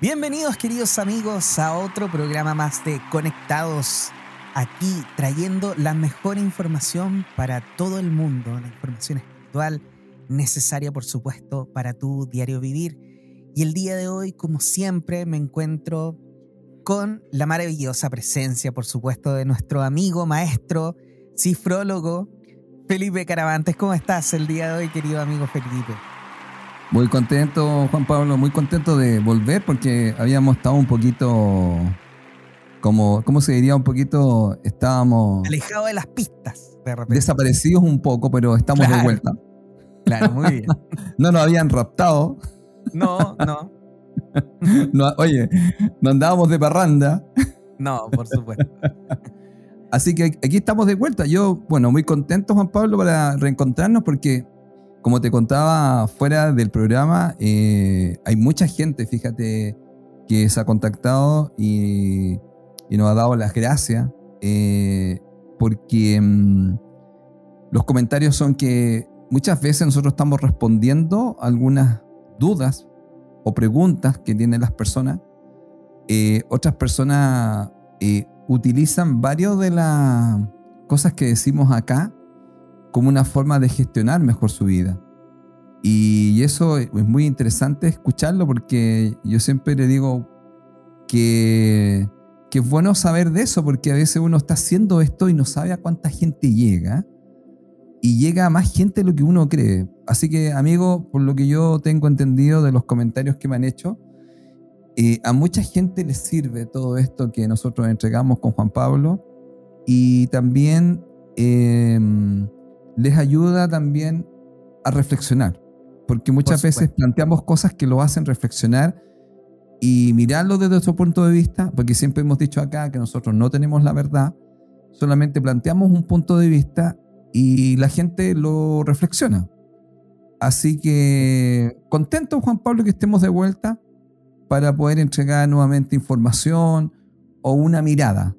Bienvenidos queridos amigos a otro programa más de Conectados, aquí trayendo la mejor información para todo el mundo, la información espiritual necesaria por supuesto para tu diario vivir. Y el día de hoy, como siempre, me encuentro con la maravillosa presencia, por supuesto, de nuestro amigo, maestro, cifrólogo, Felipe Caravantes. ¿Cómo estás el día de hoy, querido amigo Felipe? Muy contento, Juan Pablo, muy contento de volver porque habíamos estado un poquito, como, ¿cómo se diría? Un poquito, estábamos... Alejados de las pistas, de repente. Desaparecidos un poco, pero estamos de vuelta. Claro, muy bien. no nos habían raptado. No, no. no. Oye, no andábamos de parranda. No, por supuesto. Así que aquí estamos de vuelta. Yo, bueno, muy contento, Juan Pablo, para reencontrarnos porque como te contaba fuera del programa, eh, hay mucha gente, fíjate, que se ha contactado y, nos ha dado las gracias, eh, porque mm, los comentarios son que muchas veces nosotros estamos respondiendo algunas dudas o preguntas que tienen las personas. Eh, otras personas utilizan varias de las cosas que decimos acá como una forma de gestionar mejor su vida. Y eso es muy interesante escucharlo porque yo siempre le digo que, que es bueno saber de eso porque a veces uno está haciendo esto y no sabe a cuánta gente llega y llega a más gente de lo que uno cree. Así que, amigo, por lo que yo tengo entendido de los comentarios que me han hecho, eh, a mucha gente les sirve todo esto que nosotros entregamos con Juan Pablo y también eh, les ayuda también a reflexionar, porque muchas veces planteamos cosas que lo hacen reflexionar y mirarlo desde otro punto de vista, porque siempre hemos dicho acá que nosotros no tenemos la verdad, solamente planteamos un punto de vista y la gente lo reflexiona. Así que contento, Juan Pablo, que estemos de vuelta para poder entregar nuevamente información o una mirada.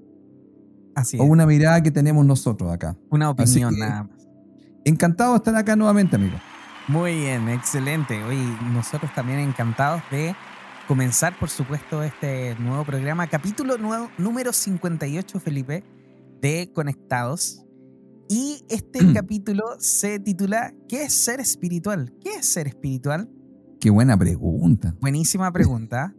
Así o una mirada que tenemos nosotros acá. Una opinión nada. Encantado de estar acá nuevamente, amigo. Muy bien, excelente. Hoy nosotros también encantados de comenzar, por supuesto, este nuevo programa, capítulo nuevo, número 58, Felipe, de Conectados. Y este mm. capítulo se titula ¿Qué es ser espiritual? ¿Qué es ser espiritual? Qué buena pregunta. Buenísima pregunta.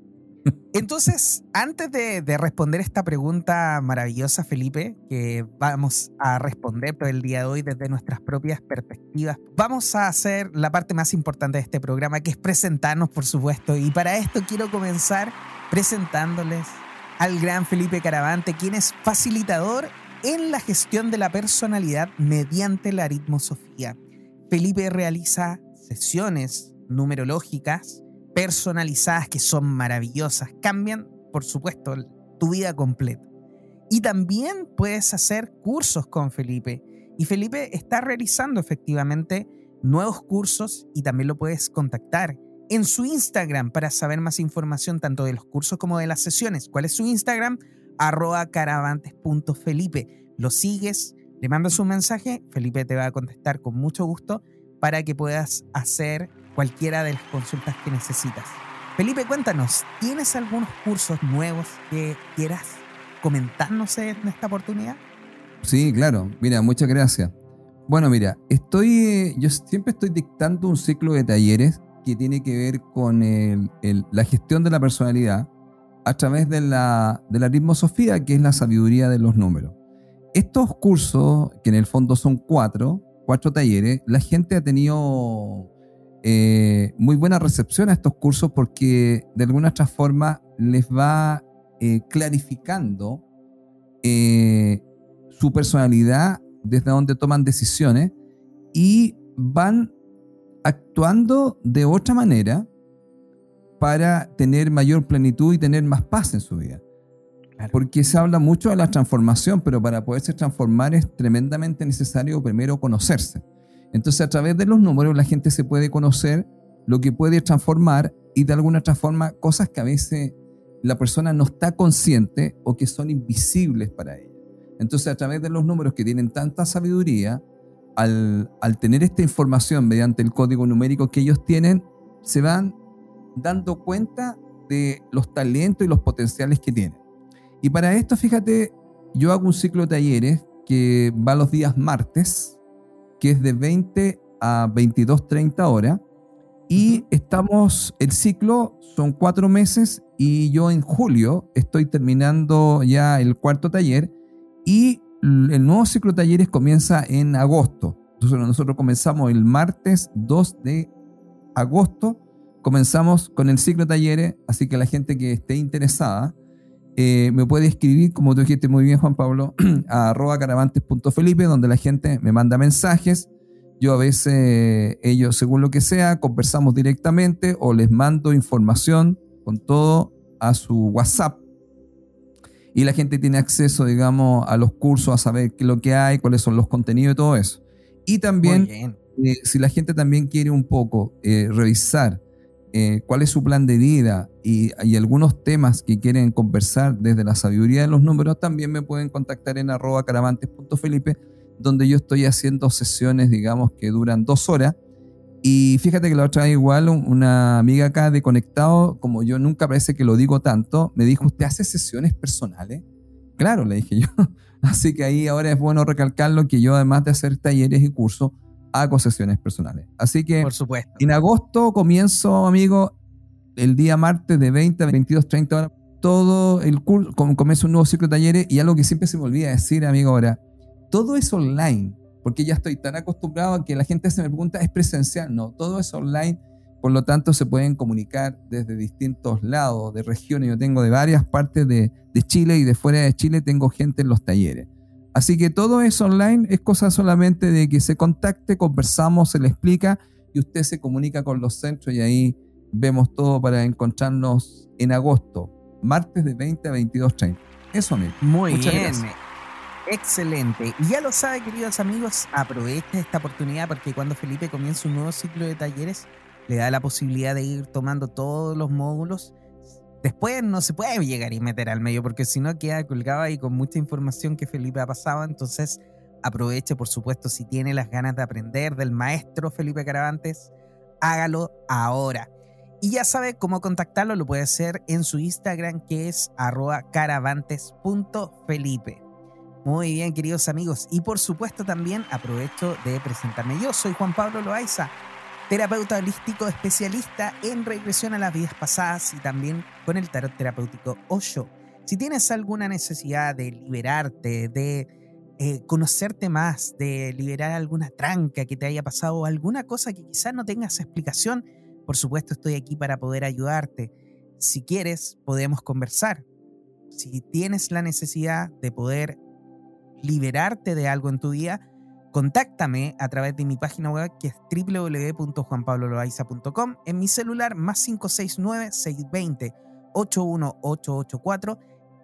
Entonces, antes de, responder esta pregunta maravillosa, Felipe, que vamos a responder todo el día de hoy desde nuestras propias perspectivas, vamos a hacer la parte más importante de este programa, que es presentarnos, por supuesto. Y para esto quiero comenzar presentándoles al gran Felipe Caravante, quien es facilitador en la gestión de la personalidad mediante la aritmosofía. Felipe realiza sesiones numerológicas personalizadas que son maravillosas. Cambian, por supuesto, tu vida completa. Y también puedes hacer cursos con Felipe. Y Felipe está realizando efectivamente nuevos cursos y también lo puedes contactar en su Instagram para saber más información tanto de los cursos como de las sesiones. ¿Cuál es su Instagram? arroba caravantes.felipe. Lo sigues, le mandas un mensaje, Felipe te va a contestar con mucho gusto para que puedas hacer cualquiera de las consultas que necesitas. Felipe, cuéntanos, ¿tienes algunos cursos nuevos que quieras comentarnos en esta oportunidad? Sí, claro. Mira, muchas gracias. Bueno, mira, estoy, yo siempre estoy dictando un ciclo de talleres que tiene que ver con la gestión de la personalidad a través de la, de la ritmosofía, que es la sabiduría de los números. Estos cursos, que en el fondo son cuatro, cuatro talleres, la gente ha tenido eh, muy buena recepción a estos cursos porque de alguna otra forma les va eh, clarificando eh, su personalidad desde donde toman decisiones y van actuando de otra manera para tener mayor plenitud y tener más paz en su vida. Porque se habla mucho de la transformación, pero para poderse transformar es tremendamente necesario primero conocerse. Entonces a través de los números la gente se puede conocer lo que puede transformar y de alguna otra forma cosas que a veces la persona no está consciente o que son invisibles para ella. Entonces a través de los números que tienen tanta sabiduría, al, al tener esta información mediante el código numérico que ellos tienen, se van dando cuenta de los talentos y los potenciales que tienen. Y para esto, fíjate, yo hago un ciclo de talleres que va los días martes, que es de 20 a 22, 30 horas. Y estamos, el ciclo son cuatro meses y yo en julio estoy terminando ya el cuarto taller y el nuevo ciclo de talleres comienza en agosto. Entonces nosotros comenzamos el martes 2 de agosto, comenzamos con el ciclo de talleres, así que la gente que esté interesada eh, me puede escribir, como tú dijiste muy bien Juan Pablo, a arroba caravantes.felipe, donde la gente me manda mensajes. Yo a veces, ellos, según lo que sea, conversamos directamente o les mando información con todo a su WhatsApp. Y la gente tiene acceso, digamos, a los cursos, a saber qué es lo que hay, cuáles son los contenidos y todo eso. Y también, eh, si la gente también quiere un poco eh, revisar eh, cuál es su plan de vida y, y, algunos temas que quieren conversar desde la sabiduría de los números, también me pueden contactar en arroba caravantes.felipe, donde yo estoy haciendo sesiones, digamos, que duran dos horas. Y fíjate que la otra vez igual una amiga acá de Conectado, como yo nunca parece que lo digo tanto, me dijo, ¿usted hace sesiones personales? Claro, le dije yo. Así que ahí ahora es bueno recalcarlo que yo además de hacer talleres y cursos, hago sesiones personales. Así que Por supuesto. en agosto comienzo, amigo, el día martes de 20 a 22, 30 horas, todo el curso, comienzo un nuevo ciclo de talleres y algo que siempre se me olvida decir, amigo, ahora, todo es online, porque ya estoy tan acostumbrado a que la gente se me pregunta, ¿es presencial? No, todo es online, por lo tanto se pueden comunicar desde distintos lados de regiones. Yo tengo de varias partes de, de Chile y de fuera de Chile tengo gente en los talleres. Así que todo es online, es cosa solamente de que se contacte, conversamos, se le explica y usted se comunica con los centros y ahí vemos todo para encontrarnos en agosto, martes de 20 a 22.30. Eso mismo. Muy Muchas bien. Gracias. Excelente. Y ya lo sabe, queridos amigos, aproveche esta oportunidad porque cuando Felipe comienza un nuevo ciclo de talleres, le da la posibilidad de ir tomando todos los módulos Después no se puede llegar y meter al medio porque si no queda colgado ahí con mucha información que Felipe ha pasado. Entonces aproveche, por supuesto, si tiene las ganas de aprender del maestro Felipe Caravantes, hágalo ahora. Y ya sabe cómo contactarlo, lo puede hacer en su Instagram que es arroba caravantes.felipe. Muy bien, queridos amigos. Y por supuesto también aprovecho de presentarme. Yo soy Juan Pablo Loaiza terapeuta holístico especialista en regresión a las vidas pasadas y también con el tarot terapéutico Osho. Si tienes alguna necesidad de liberarte, de eh, conocerte más, de liberar alguna tranca que te haya pasado alguna cosa que quizás no tengas explicación, por supuesto estoy aquí para poder ayudarte. Si quieres, podemos conversar. Si tienes la necesidad de poder liberarte de algo en tu día, Contáctame a través de mi página web que es www.juanpabloloaiza.com, en mi celular más 569-620-81884,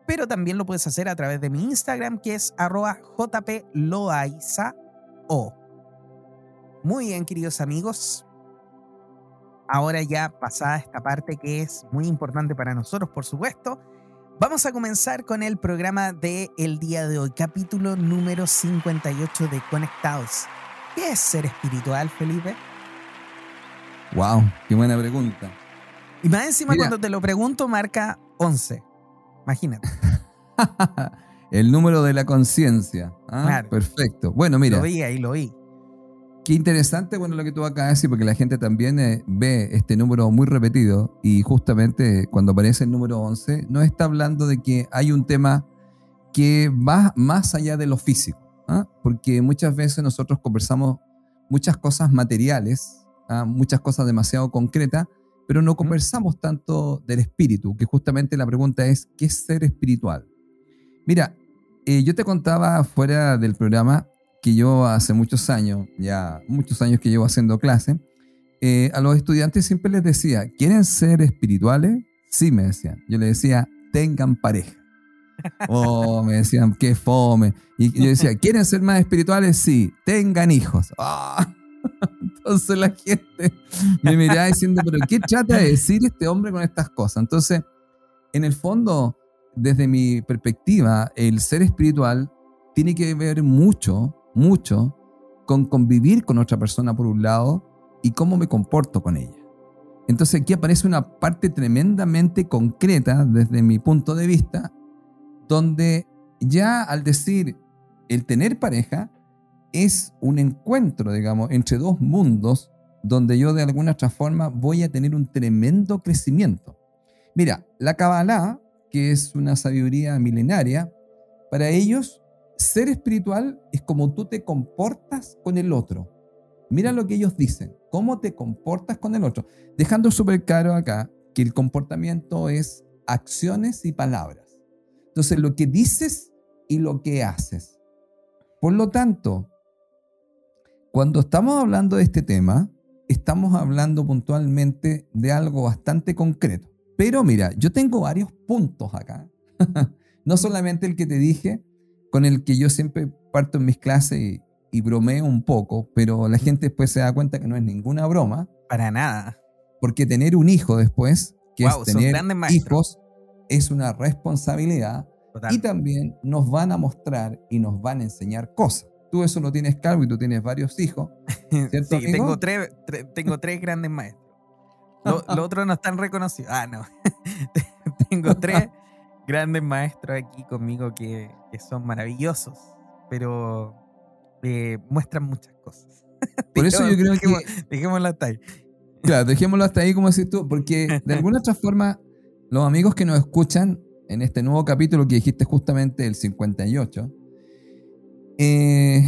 pero también lo puedes hacer a través de mi Instagram que es arroba jploaiza.o. Muy bien, queridos amigos. Ahora ya pasada esta parte que es muy importante para nosotros, por supuesto, Vamos a comenzar con el programa de el día de hoy, capítulo número 58 de Conectados. ¿Qué es ser espiritual, Felipe? Wow, qué buena pregunta. Y más encima cuando te lo pregunto marca 11. Imagínate. el número de la conciencia. ¿ah? Perfecto. Bueno, mira. Lo vi ahí, lo vi. Qué interesante, bueno, lo que tú acabas de decir, porque la gente también eh, ve este número muy repetido y justamente cuando aparece el número 11, no está hablando de que hay un tema que va más allá de lo físico, ¿ah? porque muchas veces nosotros conversamos muchas cosas materiales, ¿ah? muchas cosas demasiado concretas, pero no conversamos tanto del espíritu, que justamente la pregunta es, ¿qué es ser espiritual? Mira, eh, yo te contaba fuera del programa que yo hace muchos años, ya muchos años que llevo haciendo clase, eh, a los estudiantes siempre les decía, ¿quieren ser espirituales? Sí, me decían. Yo les decía, tengan pareja. Oh, me decían, qué fome. Y yo decía, ¿quieren ser más espirituales? Sí, tengan hijos. Ah. Entonces la gente me miraba diciendo, pero ¿qué trata de decir este hombre con estas cosas? Entonces, en el fondo, desde mi perspectiva, el ser espiritual tiene que ver mucho mucho con convivir con otra persona por un lado y cómo me comporto con ella. Entonces aquí aparece una parte tremendamente concreta desde mi punto de vista, donde ya al decir el tener pareja es un encuentro, digamos, entre dos mundos donde yo de alguna otra forma voy a tener un tremendo crecimiento. Mira, la Kabbalah, que es una sabiduría milenaria, para ellos ser espiritual es como tú te comportas con el otro. Mira lo que ellos dicen, cómo te comportas con el otro. Dejando súper claro acá que el comportamiento es acciones y palabras. Entonces, lo que dices y lo que haces. Por lo tanto, cuando estamos hablando de este tema, estamos hablando puntualmente de algo bastante concreto. Pero mira, yo tengo varios puntos acá. no solamente el que te dije, con el que yo siempre parto en mis clases y, y bromeo un poco, pero la gente después se da cuenta que no es ninguna broma. Para nada. Porque tener un hijo después, que es tener hijos, es una responsabilidad y también nos van a mostrar y nos van a enseñar cosas. Tú eso lo tienes claro y tú tienes varios hijos. ¿cierto, sí, tengo tres, tengo tres grandes maestros. Los otros no están reconocidos. Ah, no. tengo tres grandes maestros aquí conmigo que, que son maravillosos, pero eh, muestran muchas cosas. Por eso yo creo que... Dejémoslo hasta ahí. Claro, dejémoslo hasta ahí, como decís tú, porque de alguna otra forma, los amigos que nos escuchan en este nuevo capítulo que dijiste justamente el 58, eh,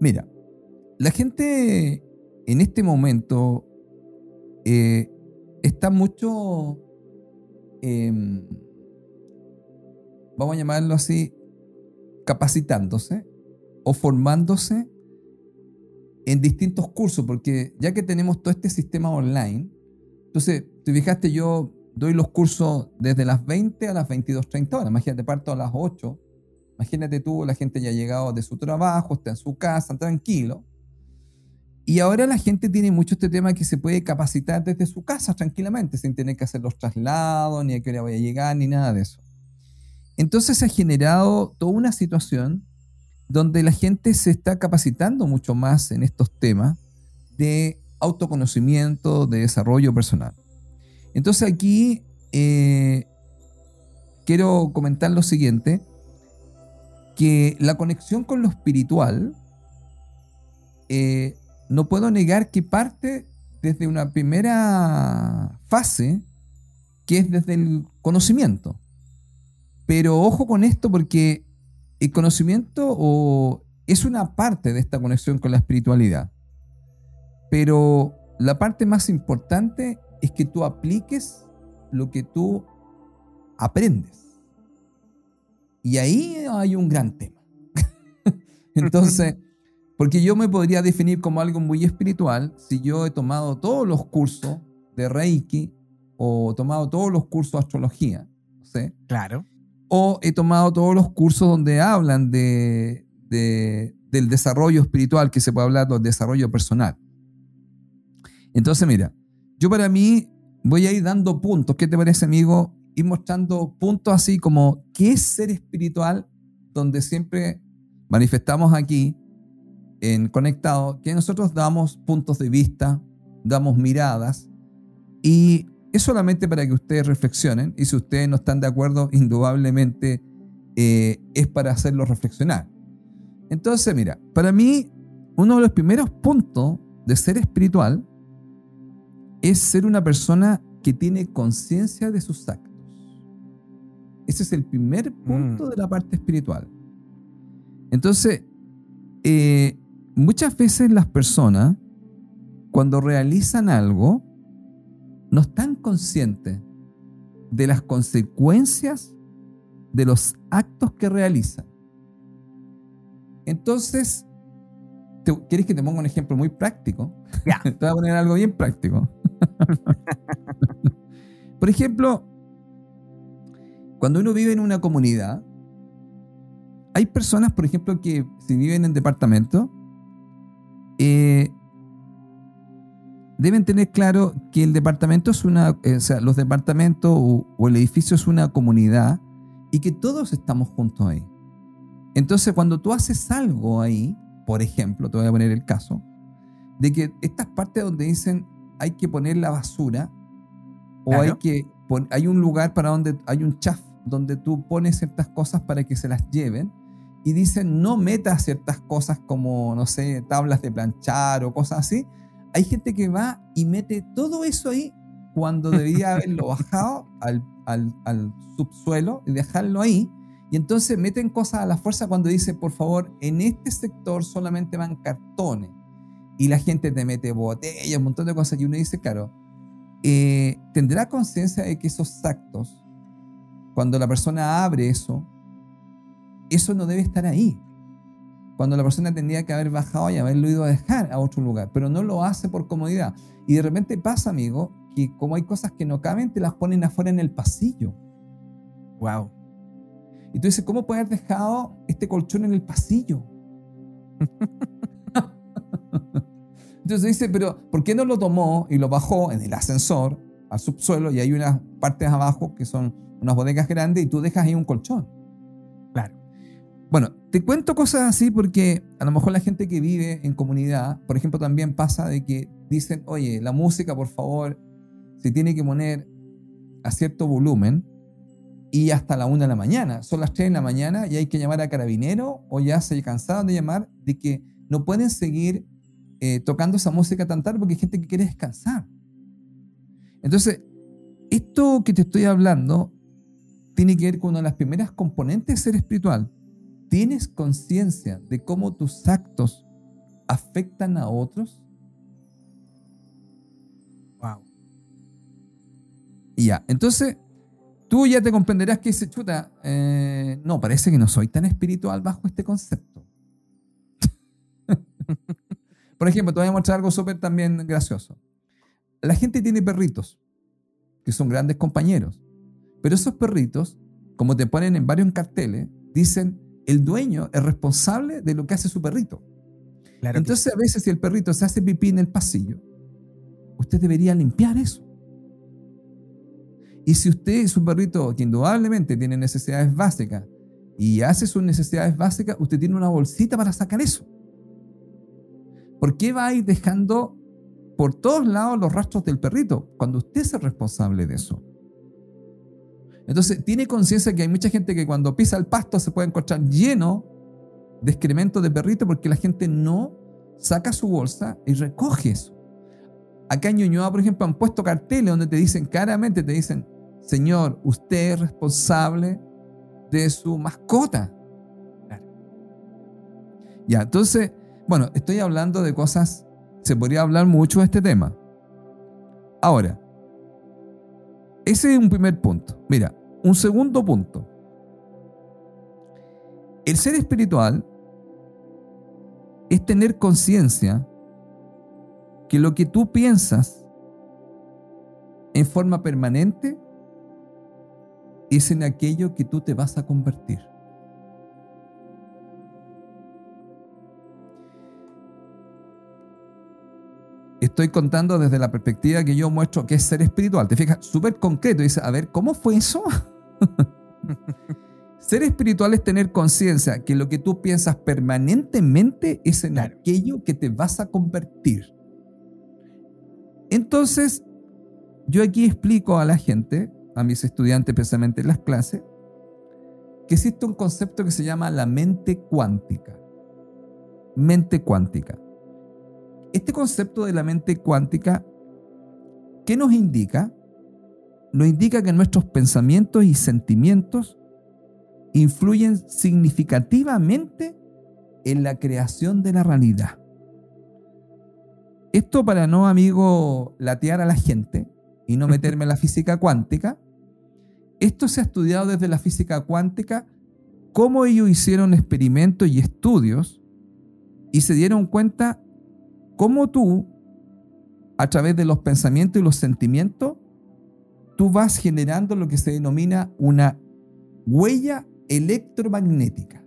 mira, la gente en este momento eh, está mucho, em, vamos a llamarlo así, capacitándose o formándose en distintos cursos, porque ya que tenemos todo este sistema online, entonces, te fijaste, yo doy los cursos desde las 20 a las 22.30 horas, imagínate, parto a las 8, imagínate tú, la gente ya ha llegado de su trabajo, está en su casa, tranquilo, y ahora la gente tiene mucho este tema que se puede capacitar desde su casa tranquilamente, sin tener que hacer los traslados, ni a qué hora voy a llegar, ni nada de eso. Entonces se ha generado toda una situación donde la gente se está capacitando mucho más en estos temas de autoconocimiento, de desarrollo personal. Entonces aquí eh, quiero comentar lo siguiente, que la conexión con lo espiritual, eh, no puedo negar que parte desde una primera fase, que es desde el conocimiento. Pero ojo con esto porque el conocimiento es una parte de esta conexión con la espiritualidad. Pero la parte más importante es que tú apliques lo que tú aprendes. Y ahí hay un gran tema. Entonces, porque yo me podría definir como algo muy espiritual si yo he tomado todos los cursos de Reiki o tomado todos los cursos de astrología. ¿sí? Claro o he tomado todos los cursos donde hablan de, del desarrollo espiritual, que se puede hablar del desarrollo personal. Entonces, mira, yo para mí voy a ir dando puntos. ¿Qué te parece, amigo? Ir mostrando puntos así como qué es ser espiritual, donde siempre manifestamos aquí en Conectado que nosotros damos puntos de vista, damos miradas y es solamente para que ustedes reflexionen y si ustedes no están de acuerdo, indudablemente eh, es para hacerlos reflexionar. Entonces, mira, para mí uno de los primeros puntos de ser espiritual es ser una persona que tiene conciencia de sus actos. Ese es el primer punto mm. de la parte espiritual. Entonces, eh, muchas veces las personas, cuando realizan algo, no están conscientes de las consecuencias de los actos que realizan. Entonces, ¿quieres que te ponga un ejemplo muy práctico? te voy a poner algo bien práctico. Por ejemplo, cuando uno vive en una comunidad, hay personas, por ejemplo, que si viven en departamento, eh, deben tener claro que el departamento es una, eh, o sea, los departamentos o, el edificio es una comunidad y que todos estamos juntos ahí. Entonces, cuando tú haces algo ahí, por ejemplo, te voy a poner el caso, de que estas partes donde dicen hay que poner la basura, O hay que hay un lugar para donde hay un chaf donde tú pones ciertas cosas para que se las lleven y dicen no metas ciertas cosas como, no sé, tablas de planchar o cosas así. Hay gente que va y mete todo eso ahí cuando debía haberlo bajado al, al, al subsuelo y dejarlo ahí. Y entonces meten cosas a la fuerza cuando dicen, por favor, en este sector solamente van cartones. Y la gente te mete botellas, un montón de cosas. Y uno dice, claro, eh, tendrá conciencia de que esos actos, cuando la persona abre eso, eso no debe estar ahí. Cuando la persona tendría que haber bajado y haberlo ido a dejar a otro lugar, pero no lo hace por comodidad. Y de repente pasa, amigo, que como hay cosas que no caben, te las ponen afuera en el pasillo. Wow. Y tú dices, ¿cómo puede haber dejado este colchón en el pasillo? Entonces dice, pero ¿por qué no lo tomó y lo bajó en el ascensor al subsuelo y hay unas partes abajo que son unas bodegas grandes y tú dejas ahí un colchón? Bueno, te cuento cosas así porque a lo mejor la gente que vive en comunidad, por ejemplo, también pasa de que dicen, oye, la música, por favor, se tiene que poner a cierto volumen y hasta la una de la mañana. Son las 3 de la mañana y hay que llamar a carabinero o ya se cansaron de llamar de que no pueden seguir eh, tocando esa música tan tarde porque hay gente que quiere descansar. Entonces, esto que te estoy hablando tiene que ver con una de las primeras componentes de ser espiritual. ¿Tienes conciencia de cómo tus actos afectan a otros? Wow. Y ya, entonces tú ya te comprenderás que dice, chuta, eh, no, parece que no soy tan espiritual bajo este concepto. Por ejemplo, te voy a mostrar algo súper también gracioso. La gente tiene perritos, que son grandes compañeros, pero esos perritos, como te ponen en varios carteles, dicen, el dueño es responsable de lo que hace su perrito. Entonces, a veces si el perrito se hace pipí en el pasillo, usted debería limpiar eso. Y si usted es un perrito que indudablemente tiene necesidades básicas y hace sus necesidades básicas, usted tiene una bolsita para sacar eso. ¿Por qué va a ir dejando por todos lados los rastros del perrito cuando usted es el responsable de eso? Entonces, tiene conciencia que hay mucha gente que cuando pisa el pasto se puede encontrar lleno de excremento de perrito porque la gente no saca su bolsa y recoge eso. Acá en Ñuñoa, por ejemplo, han puesto carteles donde te dicen claramente, te dicen, Señor, usted es responsable de su mascota. Ya, entonces, bueno, estoy hablando de cosas, se podría hablar mucho de este tema. Ahora, ese es un primer punto. Mira, un segundo punto. El ser espiritual es tener conciencia que lo que tú piensas en forma permanente es en aquello que tú te vas a convertir. Estoy contando desde la perspectiva que yo muestro que es ser espiritual. Te fijas, súper concreto. Dice, a ver, ¿cómo fue eso? ser espiritual es tener conciencia que lo que tú piensas permanentemente es en aquello que te vas a convertir. Entonces, yo aquí explico a la gente, a mis estudiantes precisamente en las clases, que existe un concepto que se llama la mente cuántica. Mente cuántica. Este concepto de la mente cuántica, ¿qué nos indica? Nos indica que nuestros pensamientos y sentimientos influyen significativamente en la creación de la realidad. Esto para no, amigo, latear a la gente y no meterme en la física cuántica, esto se ha estudiado desde la física cuántica, cómo ellos hicieron experimentos y estudios y se dieron cuenta cómo tú, a través de los pensamientos y los sentimientos, tú vas generando lo que se denomina una huella electromagnética.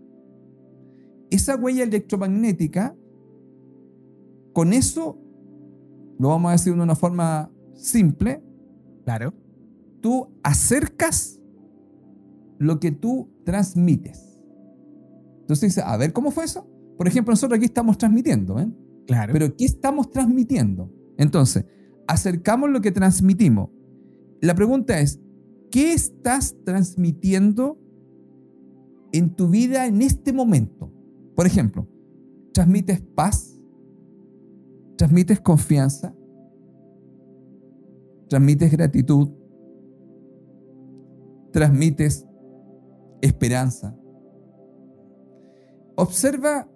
Esa huella electromagnética, con eso, lo vamos a decir de una forma simple, claro, tú acercas lo que tú transmites. Entonces dice, a ver, ¿cómo fue eso? Por ejemplo, nosotros aquí estamos transmitiendo, ¿eh? Claro. Pero ¿qué estamos transmitiendo? Entonces, acercamos lo que transmitimos. la pregunta es, ¿qué estás transmitiendo en tu vida en este momento? Por ejemplo, ¿transmites paz? ¿Transmites confianza? ¿Transmites gratitud? ¿Transmites esperanza? Observa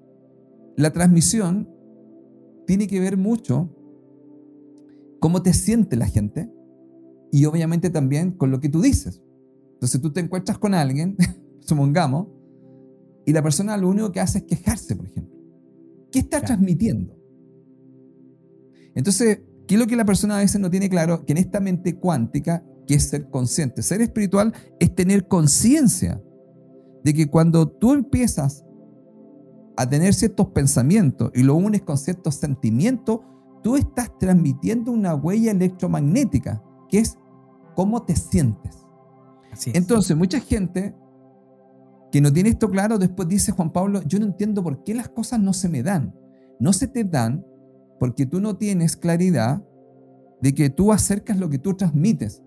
la transmisión, tiene que ver mucho cómo te siente la gente y obviamente también con lo que tú dices. Entonces tú te encuentras con alguien, supongamos, y la persona lo único que hace es quejarse, por ejemplo. ¿Qué está transmitiendo? Entonces, ¿qué es lo que la persona a veces no tiene claro? Que en esta mente cuántica, que es ser consciente, ser espiritual es tener conciencia de que cuando tú empiezas a tener ciertos pensamientos y lo unes con ciertos sentimientos, tú estás transmitiendo una huella electromagnética, que es cómo te sientes. Entonces, mucha gente que no tiene esto claro, después dice Juan Pablo, yo no entiendo por qué las cosas no se me dan. No se te dan porque tú no tienes claridad de que tú acercas lo que tú transmites.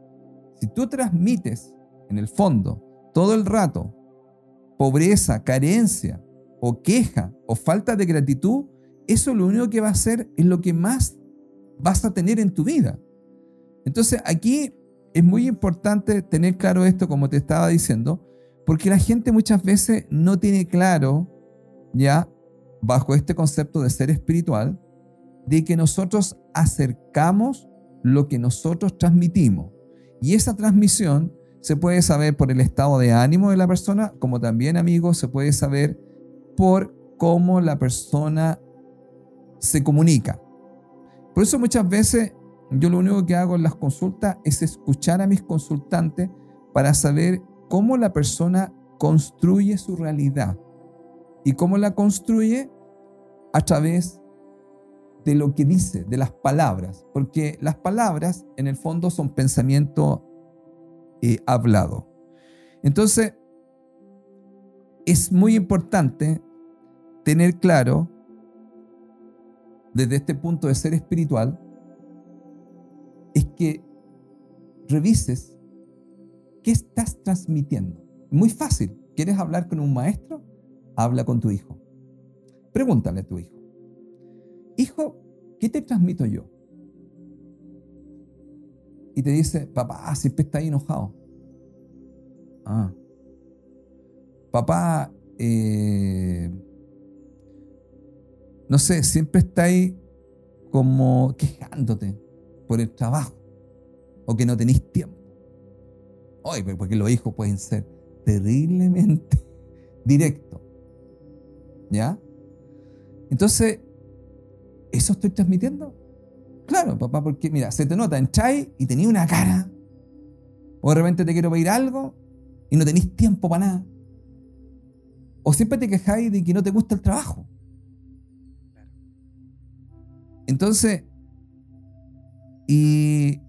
Si tú transmites, en el fondo, todo el rato, pobreza, carencia, o queja, o falta de gratitud, eso lo único que va a hacer es lo que más vas a tener en tu vida. Entonces aquí es muy importante tener claro esto, como te estaba diciendo, porque la gente muchas veces no tiene claro, ya, bajo este concepto de ser espiritual, de que nosotros acercamos lo que nosotros transmitimos. Y esa transmisión se puede saber por el estado de ánimo de la persona, como también, amigos, se puede saber por cómo la persona se comunica. Por eso muchas veces yo lo único que hago en las consultas es escuchar a mis consultantes para saber cómo la persona construye su realidad y cómo la construye a través de lo que dice, de las palabras, porque las palabras en el fondo son pensamiento eh, hablado. Entonces, es muy importante tener claro, desde este punto de ser espiritual, es que revises qué estás transmitiendo. Muy fácil. ¿Quieres hablar con un maestro? Habla con tu hijo. Pregúntale a tu hijo. Hijo, ¿qué te transmito yo? Y te dice, papá, siempre está ahí enojado. Ah. Papá, eh, no sé, siempre está ahí como quejándote por el trabajo o que no tenéis tiempo. Oye, porque los hijos pueden ser terriblemente directos. ¿Ya? Entonces, ¿eso estoy transmitiendo? Claro, papá, porque mira, se te nota, entráis y tenía una cara. O de repente te quiero pedir algo y no tenéis tiempo para nada. O siempre te quejáis de que no te gusta el trabajo. Entonces, y,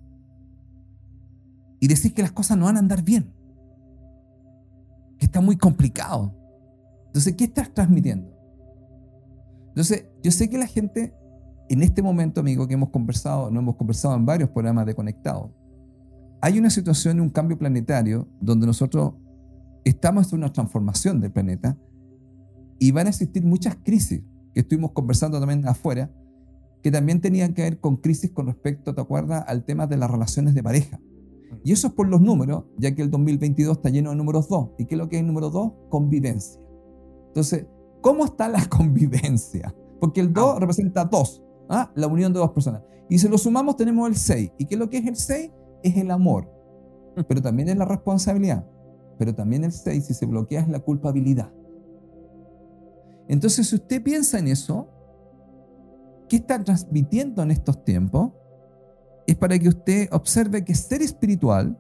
y decís que las cosas no van a andar bien, que está muy complicado. Entonces, ¿qué estás transmitiendo? Entonces, yo sé que la gente, en este momento, amigo, que hemos conversado, no hemos conversado en varios programas de Conectado, hay una situación, un cambio planetario, donde nosotros estamos en una transformación del planeta y van a existir muchas crisis que estuvimos conversando también afuera, que también tenían que ver con crisis con respecto, ¿te acuerdas?, al tema de las relaciones de pareja. Y eso es por los números, ya que el 2022 está lleno de números 2. ¿Y qué es lo que es el número 2? Convivencia. Entonces, ¿cómo está la convivencia? Porque el 2 representa 2, ¿ah? la unión de dos personas. Y si lo sumamos tenemos el 6. ¿Y qué es lo que es el 6? Es el amor. Pero también es la responsabilidad. Pero también el 6, si se bloquea, es la culpabilidad. Entonces, si usted piensa en eso, ¿Qué está transmitiendo en estos tiempos? Es para que usted observe que ser espiritual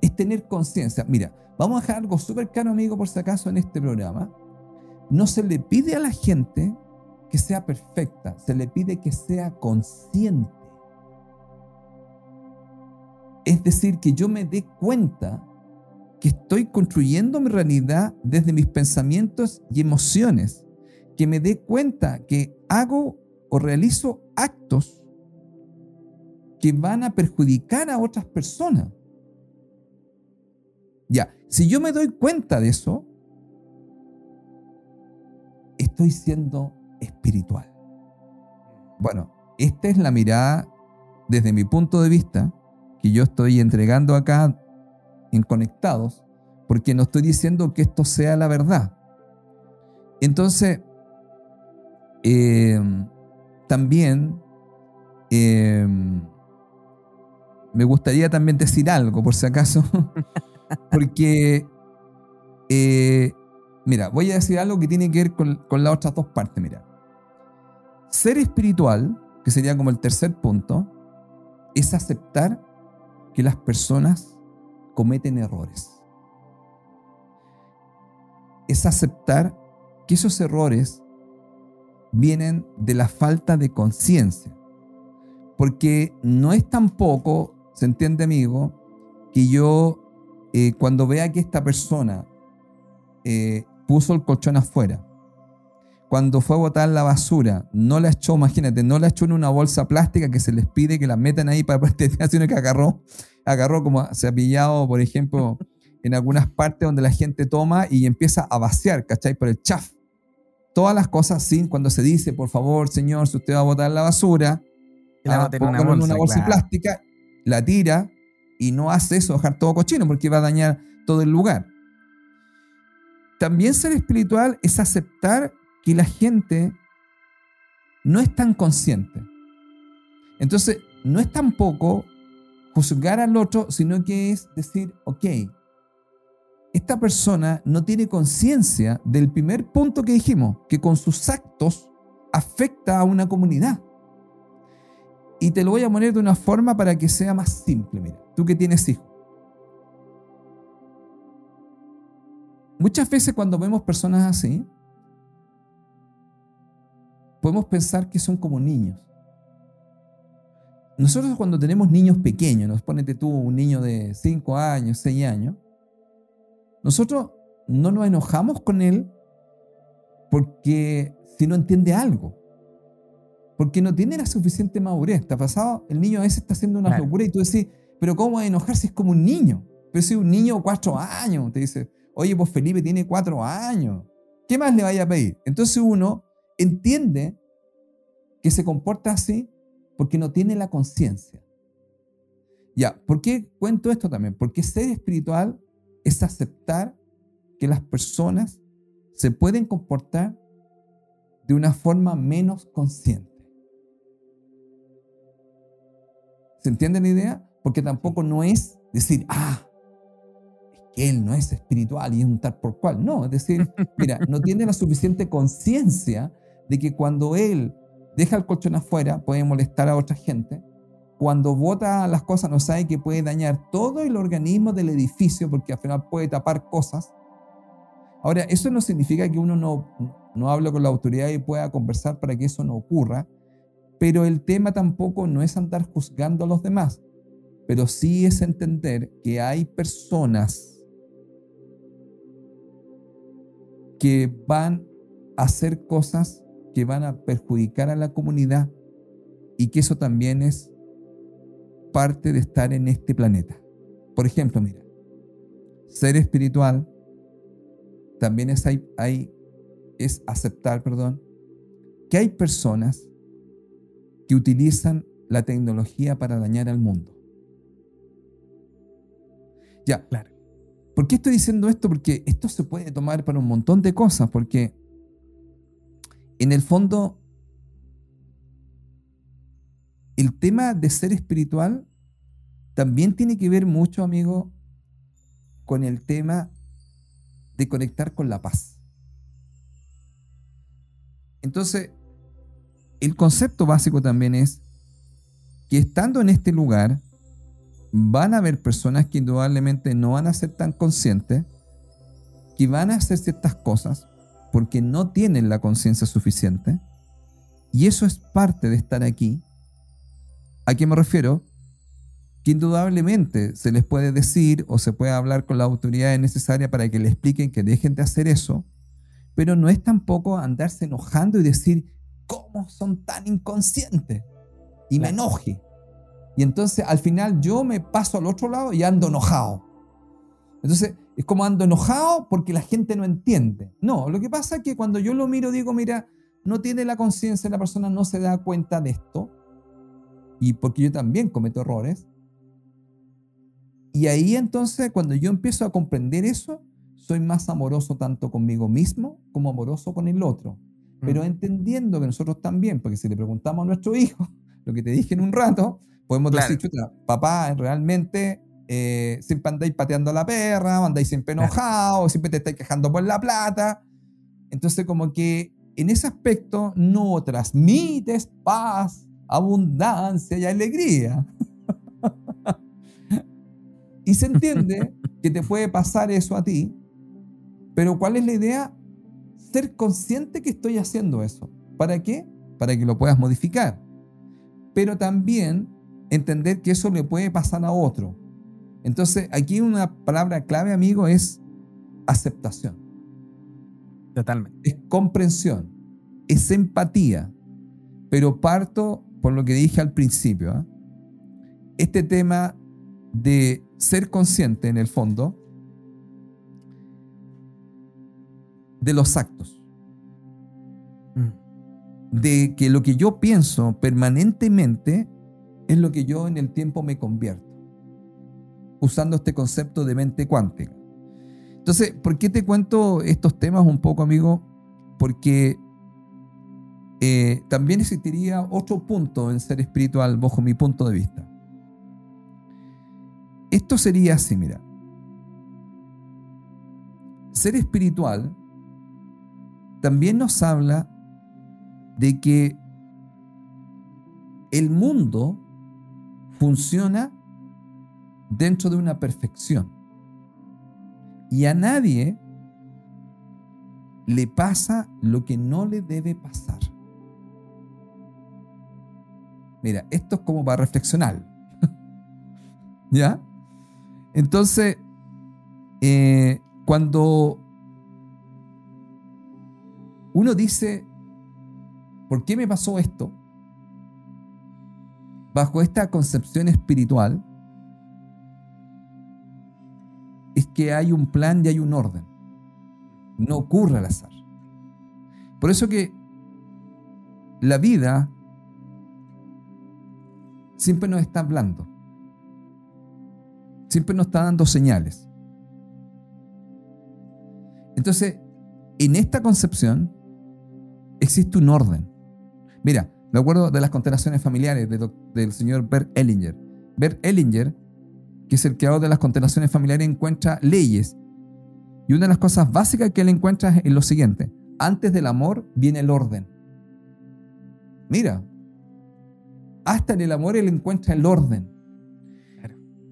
es tener conciencia. Mira, vamos a dejar algo súper caro, amigo, por si acaso, en este programa. No se le pide a la gente que sea perfecta, se le pide que sea consciente. Es decir, que yo me dé cuenta que estoy construyendo mi realidad desde mis pensamientos y emociones, que me dé cuenta que hago o realizo actos que van a perjudicar a otras personas. Ya, si yo me doy cuenta de eso, estoy siendo espiritual. Bueno, esta es la mirada desde mi punto de vista que yo estoy entregando acá en Conectados, porque no estoy diciendo que esto sea la verdad. Entonces, eh, también eh, me gustaría también decir algo, por si acaso, porque, eh, mira, voy a decir algo que tiene que ver con, con las otras dos partes, mira. Ser espiritual, que sería como el tercer punto, es aceptar que las personas cometen errores. Es aceptar que esos errores vienen de la falta de conciencia. Porque no es tampoco, se entiende amigo, que yo eh, cuando vea que esta persona eh, puso el colchón afuera, cuando fue a botar la basura, no la echó, imagínate, no la echó en una bolsa plástica que se les pide que la metan ahí para sino que agarró, agarró como se ha pillado, por ejemplo, en algunas partes donde la gente toma y empieza a vaciar, ¿cachai? Por el chaf. Todas las cosas sin, cuando se dice, por favor, señor, si usted va a botar la basura, la ah, en una bolsa, plástica, la tira y no hace eso, dejar todo cochino, porque va a dañar todo el lugar. También ser espiritual es aceptar que la gente no es tan consciente. Entonces, no es tampoco juzgar al otro, sino que es decir, ok, esta persona no tiene conciencia del primer punto que dijimos, que con sus actos afecta a una comunidad. Y te lo voy a poner de una forma para que sea más simple. Mira, tú que tienes hijos. Muchas veces cuando vemos personas así, podemos pensar que son como niños. Nosotros cuando tenemos niños pequeños, nos ponete tú un niño de 5 años, 6 años, nosotros no nos enojamos con él porque si no entiende algo, porque no tiene la suficiente madurez. Está pasado, el niño a veces está haciendo una locura y tú decís, pero ¿cómo va a enojar si es como un niño? Pero si un niño de 4 años, te dice, oye, pues Felipe tiene 4 años, ¿qué más le vaya a pedir? Entonces uno entiende que se comporta así porque no tiene la conciencia. Ya, ¿por qué cuento esto también? Porque ser espiritual es aceptar que las personas se pueden comportar de una forma menos consciente. ¿Se entiende la idea? Porque tampoco no es decir, ah, es que él no es espiritual y es un tal por cual. No, es decir, mira, no tiene la suficiente conciencia de que cuando él deja el colchón afuera puede molestar a otra gente. Cuando bota las cosas no sabe que puede dañar todo el organismo del edificio porque al final puede tapar cosas. Ahora, eso no significa que uno no, no hable con la autoridad y pueda conversar para que eso no ocurra, pero el tema tampoco no es andar juzgando a los demás, pero sí es entender que hay personas que van a hacer cosas que van a perjudicar a la comunidad y que eso también es parte de estar en este planeta. Por ejemplo, mira, ser espiritual también es, hay, es aceptar, perdón, que hay personas que utilizan la tecnología para dañar al mundo. Ya, claro. ¿Por qué estoy diciendo esto? Porque esto se puede tomar para un montón de cosas, porque en el fondo, tema de ser espiritual también tiene que ver mucho, amigo, con el tema de conectar con la paz. Entonces, el concepto básico también es que estando en este lugar, van a haber personas que indudablemente no van a ser tan conscientes, que van a hacer ciertas cosas, porque no tienen la conciencia suficiente. Y eso es parte de estar aquí. ¿A qué me refiero? Que indudablemente se les puede decir o se puede hablar con la autoridad necesaria para que le expliquen que dejen de hacer eso, pero no es tampoco andarse enojando y decir, ¿cómo son tan inconscientes? Y me enoje. Y entonces al final yo me paso al otro lado y ando enojado. Entonces es como ando enojado porque la gente no entiende. No, lo que pasa es que cuando yo lo miro digo, mira, no tiene la conciencia, la persona no se da cuenta de esto. Y porque yo también cometo errores. Y ahí entonces cuando yo empiezo a comprender eso, soy más amoroso tanto conmigo mismo como amoroso con el otro. Pero mm. entendiendo que nosotros también, porque si le preguntamos a nuestro hijo, lo que te dije en un rato, podemos decir, papá, realmente eh, siempre andáis pateando a la perra, andáis siempre enojados, siempre te estáis quejando por la plata. Entonces, como que en ese aspecto no transmites paz, abundancia y alegría. y se entiende que te puede pasar eso a ti, pero ¿cuál es la idea? Ser consciente que estoy haciendo eso. ¿Para qué? Para que lo puedas modificar. Pero también entender que eso le puede pasar a otro. Entonces, aquí una palabra clave, amigo, es aceptación. Totalmente. Es comprensión, es empatía. Pero parto por lo que dije al principio. ¿ah? Este tema de ser consciente, en el fondo, de los actos. Mm. De que lo que yo pienso permanentemente es lo que yo en el tiempo me convierto. Usando este concepto de mente cuántica. Entonces, ¿por qué te cuento estos temas un poco, amigo? Porque eh, también existiría otro punto en ser espiritual bajo mi punto de vista. Esto sería así, mira. Ser espiritual también nos habla de que el mundo funciona dentro de una perfección. Y a nadie le pasa lo que no le debe pasar. Mira, esto es como para reflexionar. ¿Ya? Entonces, eh, cuando uno dice, ¿por qué me pasó esto? Bajo esta concepción espiritual, es que hay un plan y hay un orden. No ocurre al azar. Por eso que la vida siempre nos está hablando. Siempre nos está dando señales. Entonces, en esta concepción, existe un orden. Mira, me acuerdo de las constelaciones familiares del señor Bert Ellinger. Bert Ellinger, que es el creador de las constelaciones familiares, encuentra leyes. Y una de las cosas básicas que él encuentra es lo siguiente. Antes del amor viene el orden. Mira, hasta en el amor él encuentra el orden.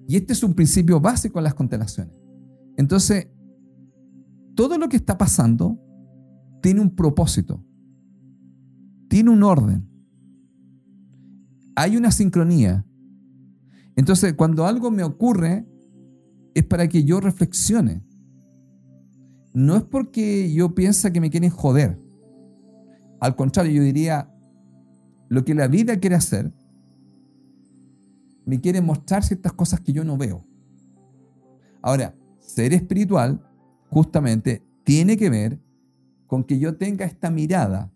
Y este es un principio básico en las constelaciones. Entonces, todo lo que está pasando tiene un propósito tiene un orden. Hay una sincronía. Entonces, cuando algo me ocurre, es para que yo reflexione. No es porque yo piensa que me quieren joder. Al contrario, yo diría, lo que la vida quiere hacer, me quiere mostrar ciertas cosas que yo no veo. Ahora, ser espiritual, justamente, tiene que ver con que yo tenga esta mirada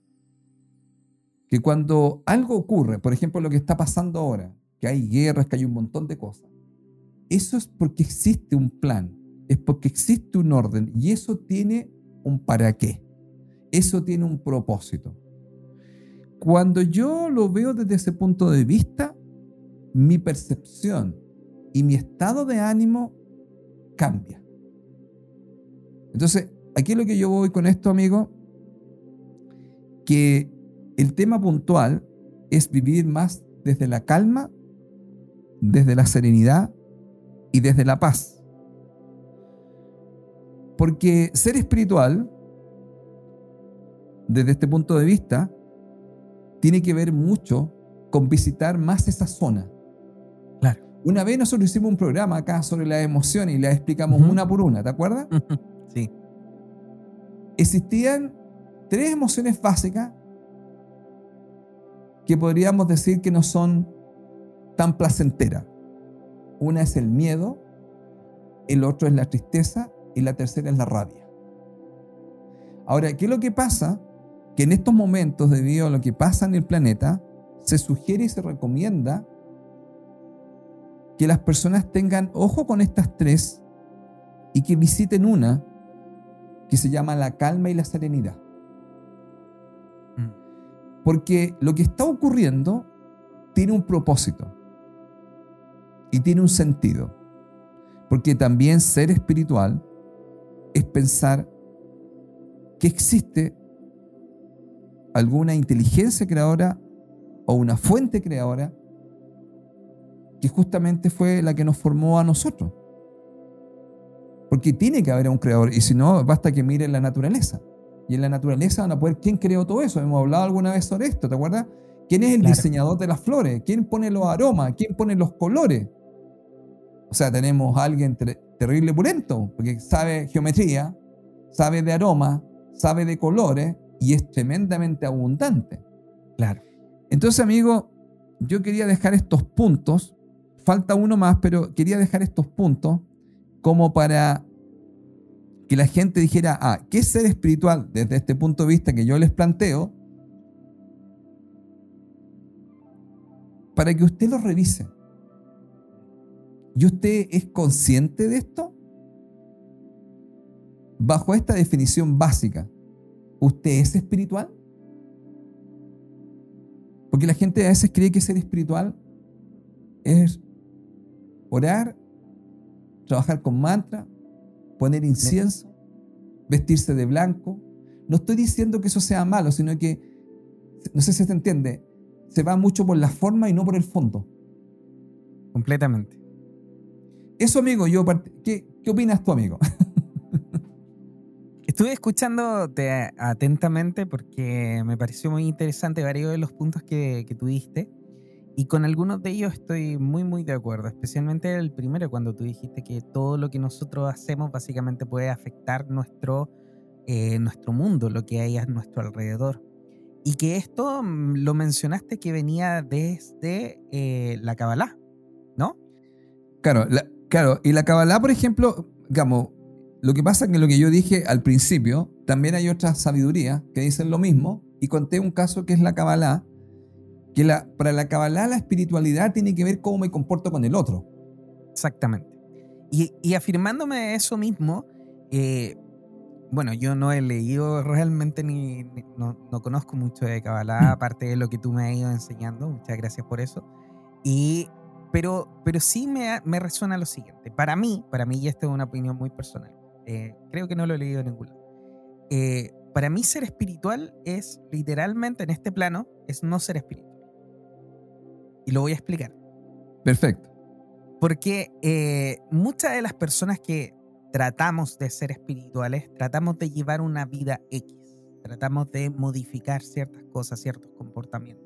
que cuando algo ocurre, por ejemplo lo que está pasando ahora, que hay guerras, que hay un montón de cosas, eso es porque existe un plan, es porque existe un orden y eso tiene un para qué, eso tiene un propósito. Cuando yo lo veo desde ese punto de vista, mi percepción y mi estado de ánimo cambia. Entonces, aquí es lo que yo voy con esto, amigo, que el tema puntual es vivir más desde la calma, desde la serenidad y desde la paz. Porque ser espiritual, desde este punto de vista, tiene que ver mucho con visitar más esa zona. Una vez nosotros hicimos un programa acá sobre las emociones y las explicamos una por una, ¿te acuerdas? Sí. Existían tres emociones básicas que podríamos decir que no son tan placentera. Una es el miedo, el otro es la tristeza y la tercera es la rabia. Ahora, ¿qué es lo que pasa? Que en estos momentos, debido a lo que pasa en el planeta, se sugiere y se recomienda que las personas tengan ojo con estas tres y que visiten una que se llama la calma y la serenidad. Mm. Porque lo que está ocurriendo tiene un propósito y tiene un sentido. Porque también ser espiritual es pensar que existe alguna inteligencia creadora o una fuente creadora que justamente fue la que nos formó a nosotros. Porque tiene que haber un creador, y si no, basta que miren la naturaleza. Y en la naturaleza van a poder, ¿quién creó todo eso? Hemos hablado alguna vez sobre esto, ¿te acuerdas? ¿Quién es el diseñador de las flores? ¿Quién pone los aromas? ¿Quién pone los colores? O sea, tenemos a alguien terrible pulento, porque sabe geometría, sabe de aroma, sabe de colores y es tremendamente abundante. Claro. Entonces, amigo, yo quería dejar estos puntos, falta uno más, pero quería dejar estos puntos como para que la gente dijera, ah, ¿qué es ser espiritual desde este punto de vista que yo les planteo? Para que usted lo revise. ¿Y usted es consciente de esto? Bajo esta definición básica, ¿usted es espiritual? Porque la gente a veces cree que ser espiritual es orar, trabajar con mantra, poner incienso, vestirse de blanco. No estoy diciendo que eso sea malo, sino que, no sé si se entiende, se va mucho por la forma y no por el fondo. Completamente. Eso, amigo, yo, ¿qué, qué opinas tú, amigo? Estuve escuchándote atentamente porque me pareció muy interesante varios de los puntos que, que tuviste y con algunos de ellos estoy muy muy de acuerdo, especialmente el primero cuando tú dijiste que todo lo que nosotros hacemos básicamente puede afectar nuestro, eh, nuestro mundo, lo que hay a nuestro alrededor. Y que esto mm, lo mencionaste que venía desde eh, la Kabbalah, ¿no? Claro, claro, y la Kabbalah, por ejemplo, digamos, lo que pasa es que lo que yo dije al principio, también hay otras sabidurías que dicen lo mismo, y conté un caso que es la Kabbalah, que la, para la Kabbalah la espiritualidad tiene que ver cómo me comporto con el otro. Exactamente. Y, afirmándome eso mismo, eh, bueno, yo no he leído realmente ni, no, conozco mucho de Kabbalah, aparte de lo que tú me has ido enseñando, muchas gracias por eso. Y, pero, pero sí me, me resuena lo siguiente, para mí, para mí, y esta es una opinión muy personal, eh, creo que no lo he leído en ningún lado. Eh, para mí ser espiritual es literalmente en este plano, es no ser espiritual. Y lo voy a explicar. Perfecto. Porque eh, muchas de las personas que tratamos de ser espirituales, tratamos de llevar una vida X, tratamos de modificar ciertas cosas, ciertos comportamientos.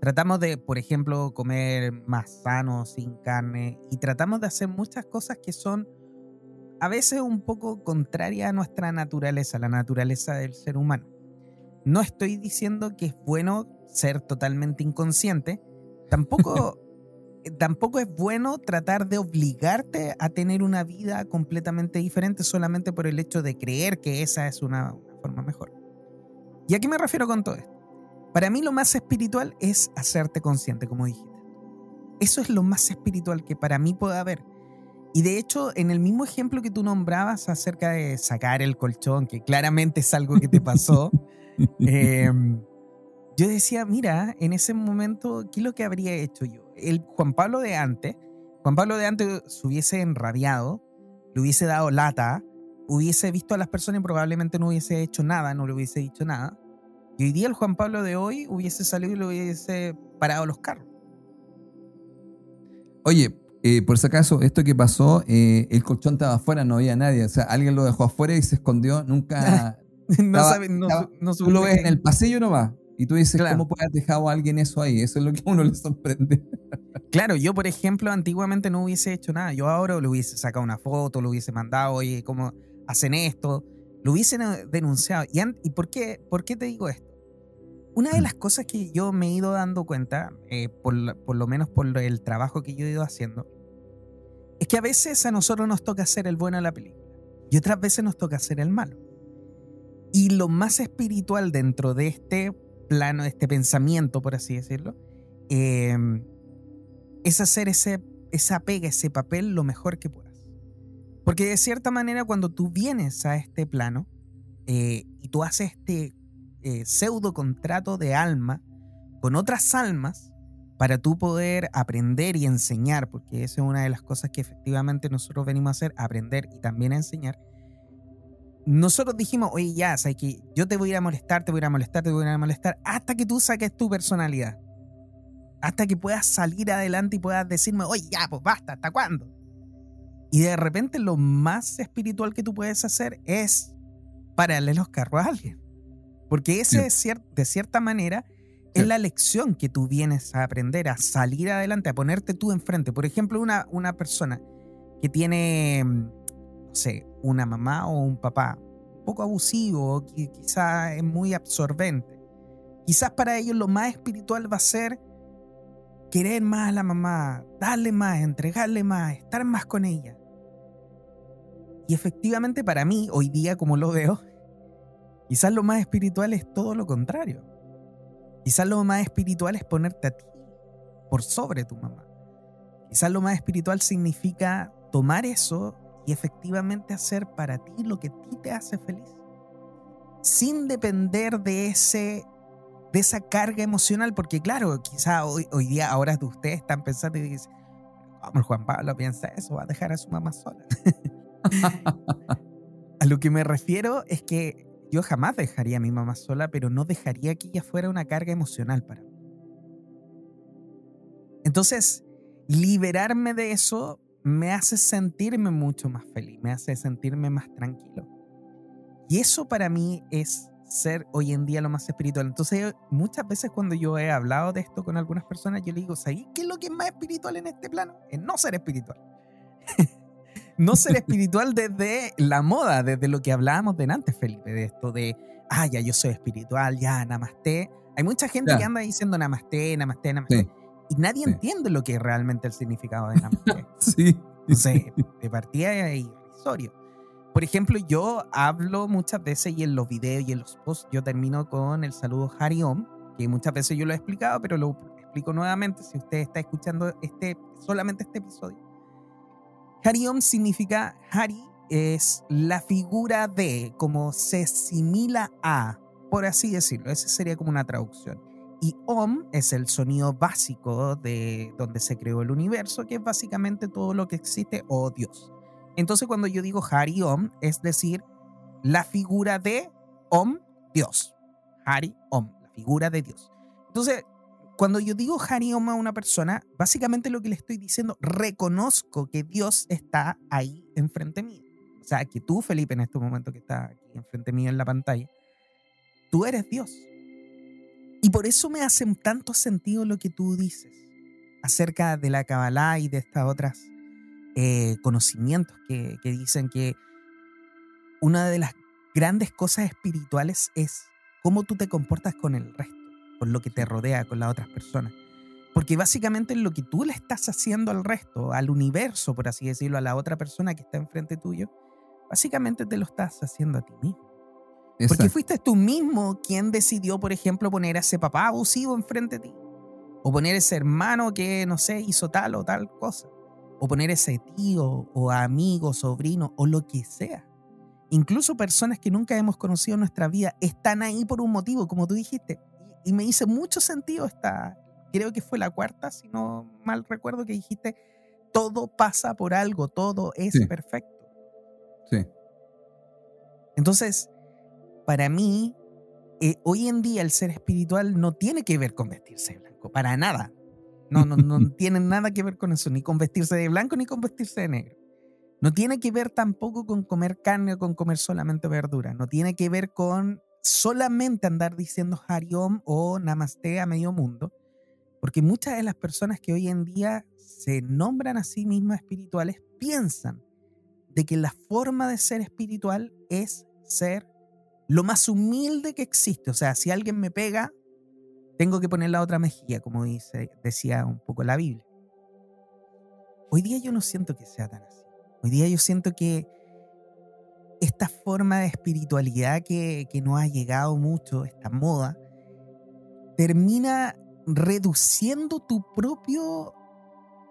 Tratamos de, por ejemplo, comer más sano, sin carne, y tratamos de hacer muchas cosas que son a veces un poco contraria a nuestra naturaleza, la naturaleza del ser humano. No estoy diciendo que es bueno ser totalmente inconsciente, tampoco, tampoco es bueno tratar de obligarte a tener una vida completamente diferente solamente por el hecho de creer que esa es una, una forma mejor. ¿Y a qué me refiero con todo esto? Para mí lo más espiritual es hacerte consciente, como dijiste. Eso es lo más espiritual que para mí puede haber. Y de hecho, en el mismo ejemplo que tú nombrabas acerca de sacar el colchón, que claramente es algo que te pasó, em, yo decía, mira, en ese momento, ¿qué es lo que habría hecho yo? El Juan Pablo de antes, Juan Pablo de antes se hubiese enrabiado, le hubiese dado lata, hubiese visto a las personas y probablemente no hubiese hecho nada, no le hubiese dicho nada. Y hoy día el Juan Pablo de hoy hubiese salido y le hubiese parado los carros. Oye, eh, por si acaso, esto que pasó, eh, el colchón estaba afuera, no había nadie. O sea, alguien lo dejó afuera y se escondió. Nunca. no sabe, no, no Tú lo ves en el pasillo nomás. Y tú dices, ¿cómo puede haber dejado a alguien eso ahí? Eso es lo que a uno le sorprende. claro, yo, por ejemplo, antiguamente no hubiese hecho nada. Yo ahora lo hubiese sacado una foto, lo hubiese mandado, oye, ¿cómo hacen esto? Lo hubiesen denunciado. ¿Y, y por, qué, por qué te digo esto? Una de las cosas que yo me he ido dando cuenta, eh, por, por, lo menos por el trabajo que yo he ido haciendo, es que a veces a nosotros nos toca hacer el bueno en la película y otras veces nos toca hacer el malo. Y lo más espiritual dentro de este plano, este pensamiento, por así decirlo, eh, es hacer ese, esa pega, ese papel lo mejor que puedas. Porque de cierta manera cuando tú vienes a este plano eh, y tú haces este eh, pseudo contrato de alma con otras almas para tú poder aprender y enseñar, porque esa es una de las cosas que efectivamente nosotros venimos a hacer, aprender y también a enseñar. Nosotros dijimos, oye, ya, sabes que yo te voy a ir a molestar, te voy a ir a molestar, te voy a ir a molestar, hasta que tú saques tu personalidad. Hasta que puedas salir adelante y puedas decirme, oye, ya, pues basta, ¿hasta cuándo? Y de repente lo más espiritual que tú puedes hacer es pararle los carros a alguien. Porque ese, es de cierta manera, es la lección que tú vienes a aprender, a salir adelante, a ponerte tú enfrente. Por ejemplo, una, una persona que tiene, mm, no sé, una mamá o un papá poco abusivo, que quizás es muy absorbente. Quizás para ellos lo más espiritual va a ser querer más a la mamá, darle más, entregarle más, estar más con ella. Y efectivamente para mí, hoy día como lo veo, quizás lo más espiritual es todo lo contrario. Quizás lo más espiritual es ponerte a ti por sobre tu mamá. Quizás lo más espiritual significa tomar eso y efectivamente hacer para ti lo que a ti te hace feliz. Sin depender de ese de esa carga emocional, porque claro, quizá hoy, hoy día, ahora ustedes están pensando y dicen, ¿cómo el Juan Pablo piensa eso? Va a dejar a su mamá sola. a lo que me refiero es que yo jamás dejaría a mi mamá sola, pero no dejaría que ella fuera una carga emocional para mí. Entonces, liberarme de eso me hace sentirme mucho más feliz, me hace sentirme más tranquilo. Y eso para mí es ser hoy en día lo más espiritual. Entonces, muchas veces cuando yo he hablado de esto con algunas personas, yo le digo, ¿sabes qué es lo que es más espiritual en este plano? Es no ser espiritual. no ser espiritual desde la moda, desde lo que hablábamos de antes, Felipe, de esto de, ah, ya yo soy espiritual, ya, namaste. Hay mucha gente que anda diciendo namaste, namaste, namaste. Y nadie entiende lo que es realmente el significado de namaste. sí. Entonces, de partida es irrisorio. Por ejemplo, yo hablo muchas veces y en los videos y en los posts yo termino con el saludo Hari Om, que muchas veces yo lo he explicado, pero lo explico nuevamente si usted está escuchando este, solamente este episodio. Hari Om significa, Hari es la figura de, como se asimila a, por así decirlo, esa sería como una traducción. Y Om es el sonido básico de donde se creó el universo, que es básicamente todo lo que existe o Dios. Entonces cuando yo digo Hari Om, es decir, la figura de Om, Dios. Hari Om, la figura de Dios. Entonces, cuando yo digo Hari Om a una persona, básicamente lo que le estoy diciendo, reconozco que Dios está ahí enfrente mío. O sea, que tú, Felipe, en este momento que está aquí enfrente mío en la pantalla, tú eres Dios. Y por eso me hace tanto sentido lo que tú dices acerca de la Kabbalah y de estas otras eh, conocimientos que, que dicen que una de las grandes cosas espirituales es cómo tú te comportas con el resto, con lo que te rodea, con las otras personas. Porque básicamente lo que tú le estás haciendo al resto, al universo, por así decirlo, a la otra persona que está enfrente tuyo, básicamente te lo estás haciendo a ti mismo. Porque fuiste tú mismo quien decidió, por ejemplo, poner a ese papá abusivo enfrente de ti. O poner ese hermano que, no sé, hizo tal o tal cosa o poner ese tío o amigo, sobrino o lo que sea. Incluso personas que nunca hemos conocido en nuestra vida están ahí por un motivo, como tú dijiste. Y me hizo mucho sentido esta, creo que fue la cuarta, si no mal recuerdo, que dijiste, todo pasa por algo, todo es perfecto. Sí. Entonces, para mí, eh, hoy en día el ser espiritual no tiene que ver con vestirse blanco, para nada. No, no, no tienen nada que ver con eso, ni con vestirse de blanco ni con vestirse de negro. No tiene que ver tampoco con comer carne o con comer solamente verdura. No tiene que ver con solamente andar diciendo Hariom o Namaste a medio mundo. Porque muchas de las personas que hoy en día se nombran a sí mismas espirituales piensan de que la forma de ser espiritual es ser lo más humilde que existe. O sea, si alguien me pega, tengo que poner la otra mejilla, como dice, decía un poco la Biblia. Hoy día yo no siento que sea tan así. Hoy día yo siento que esta forma de espiritualidad que, que nos ha llegado mucho, esta moda, termina reduciendo tu propio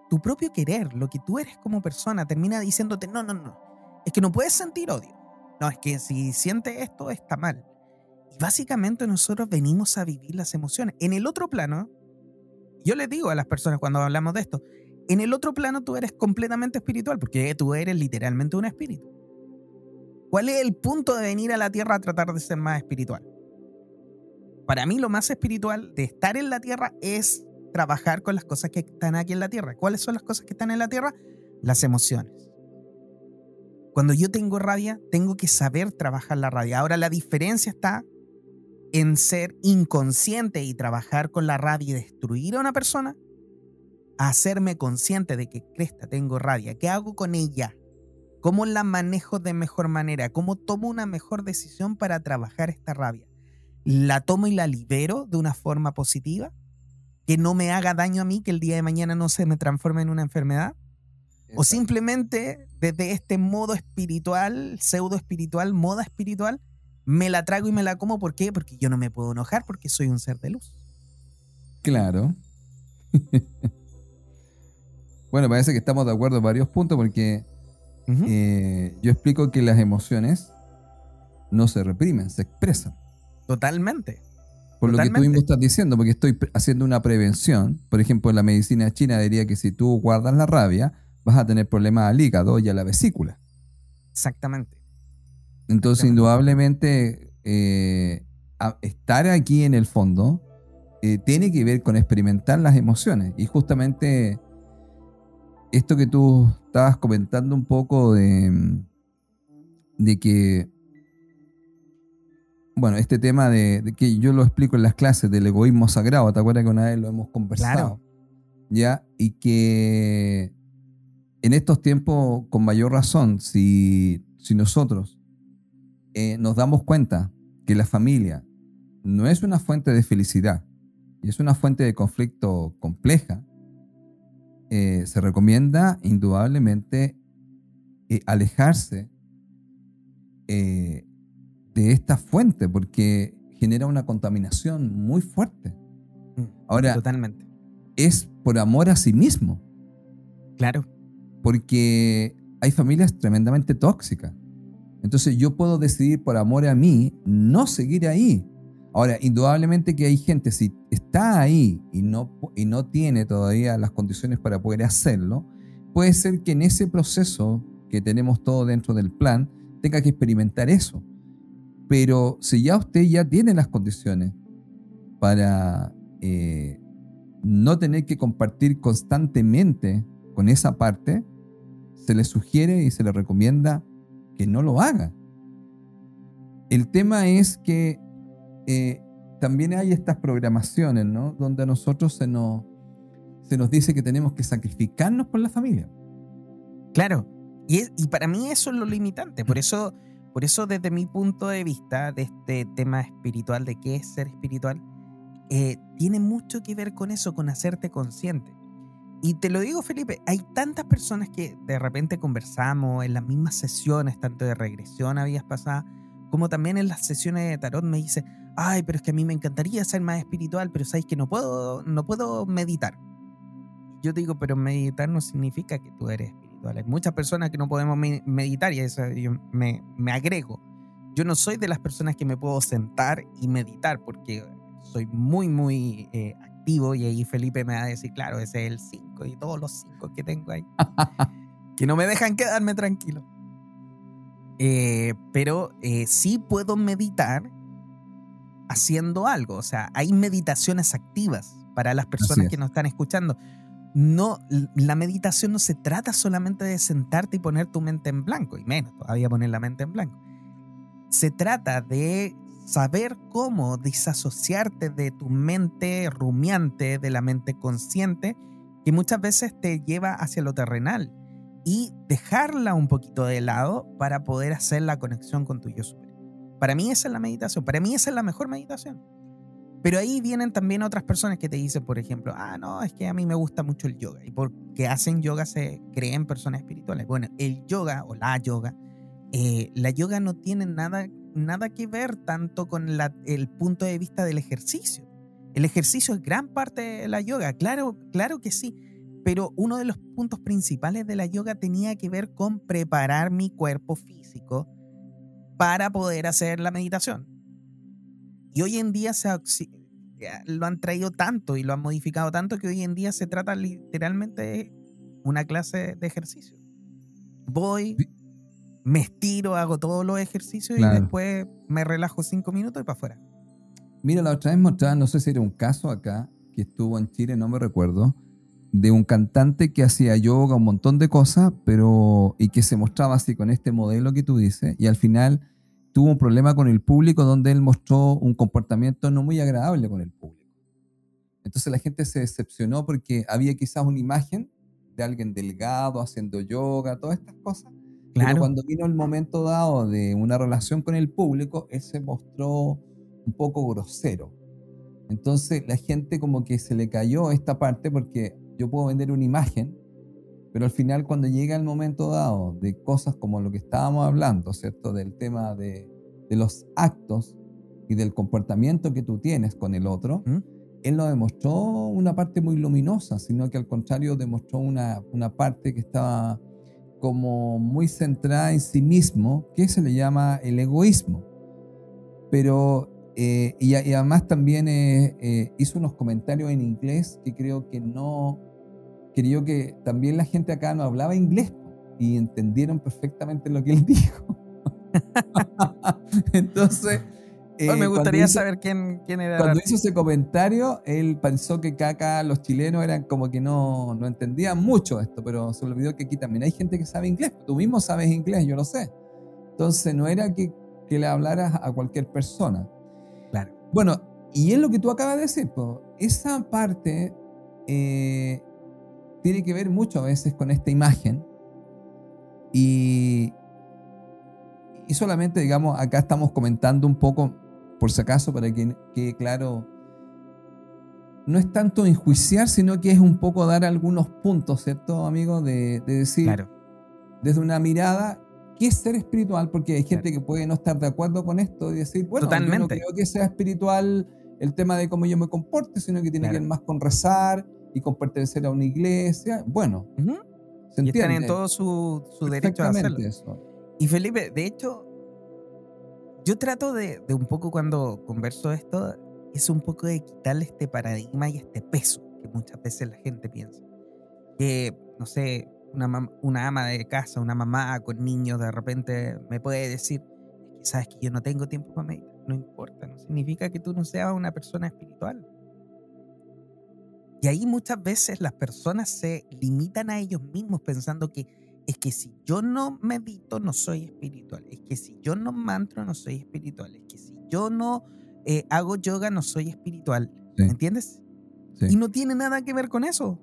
tu propio querer, lo que tú eres como persona, termina diciéndote, no, no, no, es que no puedes sentir odio. No, es que si sientes esto está mal. Y básicamente nosotros venimos a vivir las emociones. En el otro plano, yo les digo a las personas cuando hablamos de esto, en el otro plano tú eres completamente espiritual, porque tú eres literalmente un espíritu. ¿Cuál es el punto de venir a la tierra a tratar de ser más espiritual? Para mí lo más espiritual de estar en la tierra es trabajar con las cosas que están aquí en la tierra. ¿Cuáles son las cosas que están en la tierra? Las emociones. Cuando yo tengo rabia, tengo que saber trabajar la rabia. Ahora la diferencia está en ser inconsciente y trabajar con la rabia y destruir a una persona, a hacerme consciente de que, cresta, tengo rabia. ¿Qué hago con ella? ¿Cómo la manejo de mejor manera? ¿Cómo tomo una mejor decisión para trabajar esta rabia? ¿La tomo y la libero de una forma positiva? ¿Que no me haga daño a mí, que el día de mañana no se me transforme en una enfermedad? ¿O simplemente desde este modo espiritual, pseudo espiritual, moda espiritual, me la trago y me la como? ¿Por qué? Porque yo no me puedo enojar porque soy un ser de luz. Claro. bueno, parece que estamos de acuerdo en varios puntos porque eh, yo explico que las emociones no se reprimen, se expresan. Totalmente. Por lo que tú mismo estás diciendo, porque estoy haciendo una prevención. Por ejemplo, en la medicina china diría que si tú guardas la rabia, vas a tener problemas al hígado y a la vesícula. Exactamente. Entonces, indudablemente, eh, estar aquí en el fondo eh, tiene que ver con experimentar las emociones. Y justamente esto que tú estabas comentando un poco de, de que, bueno, este tema de, que yo lo explico en las clases del egoísmo sagrado, ¿te acuerdas que una vez lo hemos conversado? ¿Ya? Y que en estos tiempos, con mayor razón, si, si nosotros eh, nos damos cuenta que la familia no es una fuente de felicidad y es una fuente de conflicto compleja, eh, se recomienda indudablemente eh, alejarse de esta fuente porque genera una contaminación muy fuerte. Mm, Ahora, totalmente. Es por amor a sí mismo. Claro porque hay familias tremendamente tóxicas. Entonces yo puedo decidir por amor a mí no seguir ahí. Ahora, indudablemente que hay gente, si está ahí y no, y no tiene todavía las condiciones para poder hacerlo, puede ser que en ese proceso que tenemos todo dentro del plan, tenga que experimentar eso. Pero si ya usted ya tiene las condiciones para eh, no tener que compartir constantemente con esa parte, se le sugiere y se le recomienda que no lo haga. El tema es que eh, también hay estas programaciones, ¿no? Donde a nosotros se nos, se nos dice que tenemos que sacrificarnos por la familia. Claro, y, para mí eso es lo limitante. Por eso, por eso, desde mi punto de vista, de este tema espiritual, de qué es ser espiritual, eh, tiene mucho que ver con eso, con hacerte consciente. Y te lo digo, Felipe, hay tantas personas que de repente conversamos en las mismas sesiones, tanto de regresión a vidas pasadas, como también en las sesiones de tarot me dice, ay, pero es que a mí me encantaría ser más espiritual, pero sabes que no puedo, no puedo meditar. Yo digo, pero meditar no significa que tú eres espiritual. Hay muchas personas que no podemos meditar y eso yo me, me agrego. Yo no soy de las personas que me puedo sentar y meditar porque soy muy, muy eh, y ahí Felipe me va a decir, claro, ese es el 5 y todos los 5 que tengo ahí, que no me dejan quedarme tranquilo. Eh, pero eh, sí puedo meditar haciendo algo, o sea, hay meditaciones activas para las personas que nos están escuchando. No, la meditación no se trata solamente de sentarte y poner tu mente en blanco, y menos todavía poner la mente en blanco. Se trata de saber cómo desasociarte de tu mente rumiante, de la mente consciente, que muchas veces te lleva hacia lo terrenal y dejarla un poquito de lado para poder hacer la conexión con tu yo superior. Para mí esa es la meditación, para mí esa es la mejor meditación. Pero ahí vienen también otras personas que te dicen, por ejemplo, ah, no, es que a mí me gusta mucho el yoga. Y porque hacen yoga se creen personas espirituales. Bueno, el yoga o la yoga, eh, la yoga no tiene nada, nada que ver tanto con el punto de vista del ejercicio. El ejercicio es gran parte de la yoga, claro, claro que sí. Pero uno de los puntos principales de la yoga tenía que ver con preparar mi cuerpo físico para poder hacer la meditación. Y hoy en día se lo han traído tanto y lo han modificado tanto que hoy en día se trata literalmente de una clase de ejercicio. Voy, me estiro, hago todos los ejercicios y después me relajo cinco minutos y para afuera. Mira, la otra vez mostraba, no sé si era un caso acá, que estuvo en Chile, no me recuerdo, de un cantante que hacía yoga, un montón de cosas, pero y que se mostraba así con este modelo que tú dices, y al final tuvo un problema con el público donde él mostró un comportamiento no muy agradable con el público. Entonces la gente se decepcionó porque había quizás una imagen de alguien delgado haciendo yoga, todas estas cosas. Claro. Pero cuando vino el momento dado de una relación con el público, él se mostró un poco grosero. Entonces la gente como que se le cayó esta parte porque yo puedo vender una imagen, pero al final cuando llega el momento dado de cosas como lo que estábamos hablando, ¿cierto? Del tema de, los actos y del comportamiento que tú tienes con el otro, ¿Mm? él no demostró una parte muy luminosa, sino que al contrario demostró una, una parte que estaba como muy centrada en sí mismo, que se le llama el egoísmo. Pero eh, y, además también eh, eh, hizo unos comentarios en inglés que creo que no, creo que también la gente acá no hablaba inglés y entendieron perfectamente lo que él dijo. Entonces... me gustaría saber quién, quién era. Cuando hizo ese comentario, él pensó que acá los chilenos eran como que no, no entendían mucho esto, pero se olvidó que aquí también hay gente que sabe inglés. Tú mismo sabes inglés, yo lo sé. Entonces no era que, que le hablaras a cualquier persona. Bueno, y es lo que tú acabas de decir, esa parte eh, tiene que ver mucho a veces con esta imagen. Y, y solamente, digamos, acá estamos comentando un poco, por si acaso, para que quede claro, no es tanto enjuiciar, sino que es un poco dar algunos puntos, ¿cierto, amigo? De, decir, desde una mirada qué es ser espiritual, porque hay gente que puede no estar de acuerdo con esto y decir, bueno, yo no creo que sea espiritual el tema de cómo yo me comporte, sino que tiene que ver más con rezar y con pertenecer a una iglesia. Bueno, ¿se y están en todo su, su derecho a hacerlo. Y Felipe, de hecho, yo trato de, un poco cuando converso esto, es un poco de quitarle este paradigma y este peso que muchas veces la gente piensa. Que, no sé, una, ama de casa, una mamá con niños, de repente me puede decir, sabes que yo no tengo tiempo para meditar. No importa, no significa que tú no seas una persona espiritual. Y ahí muchas veces las personas se limitan a ellos mismos pensando que es que si yo no medito no soy espiritual, es que si yo no mantro no soy espiritual, es que si yo no eh, hago yoga no soy espiritual. ¿Me entiendes? Y no tiene nada que ver con eso.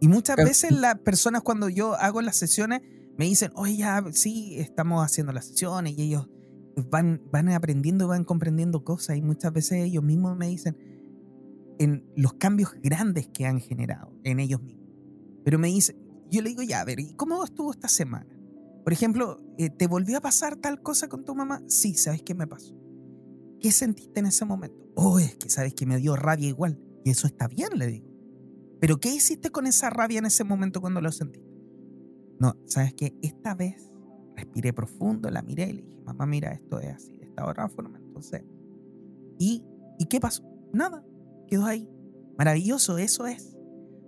Y muchas veces las personas cuando yo hago las sesiones me dicen, oye, ya, sí, estamos haciendo las sesiones y ellos van, van aprendiendo, van comprendiendo cosas y muchas veces ellos mismos me dicen en los cambios grandes que han generado en ellos mismos. Pero me dicen, yo le digo, ya, a ver, ¿y cómo estuvo esta semana? Por ejemplo, eh, ¿te volvió a pasar tal cosa con tu mamá? Sí, ¿sabes qué me pasó? ¿Qué sentiste en ese momento? Oh, es que sabes que me dio rabia igual. Y eso está bien, le digo. Pero ¿qué hiciste con esa rabia en ese momento cuando lo sentiste? No, ¿sabes qué? Esta vez respiré profundo, la miré y le dije, mamá, mira, esto es así, de esta otra forma. Entonces, ¿y, ¿y qué pasó? Nada, quedó ahí. Maravilloso, eso es.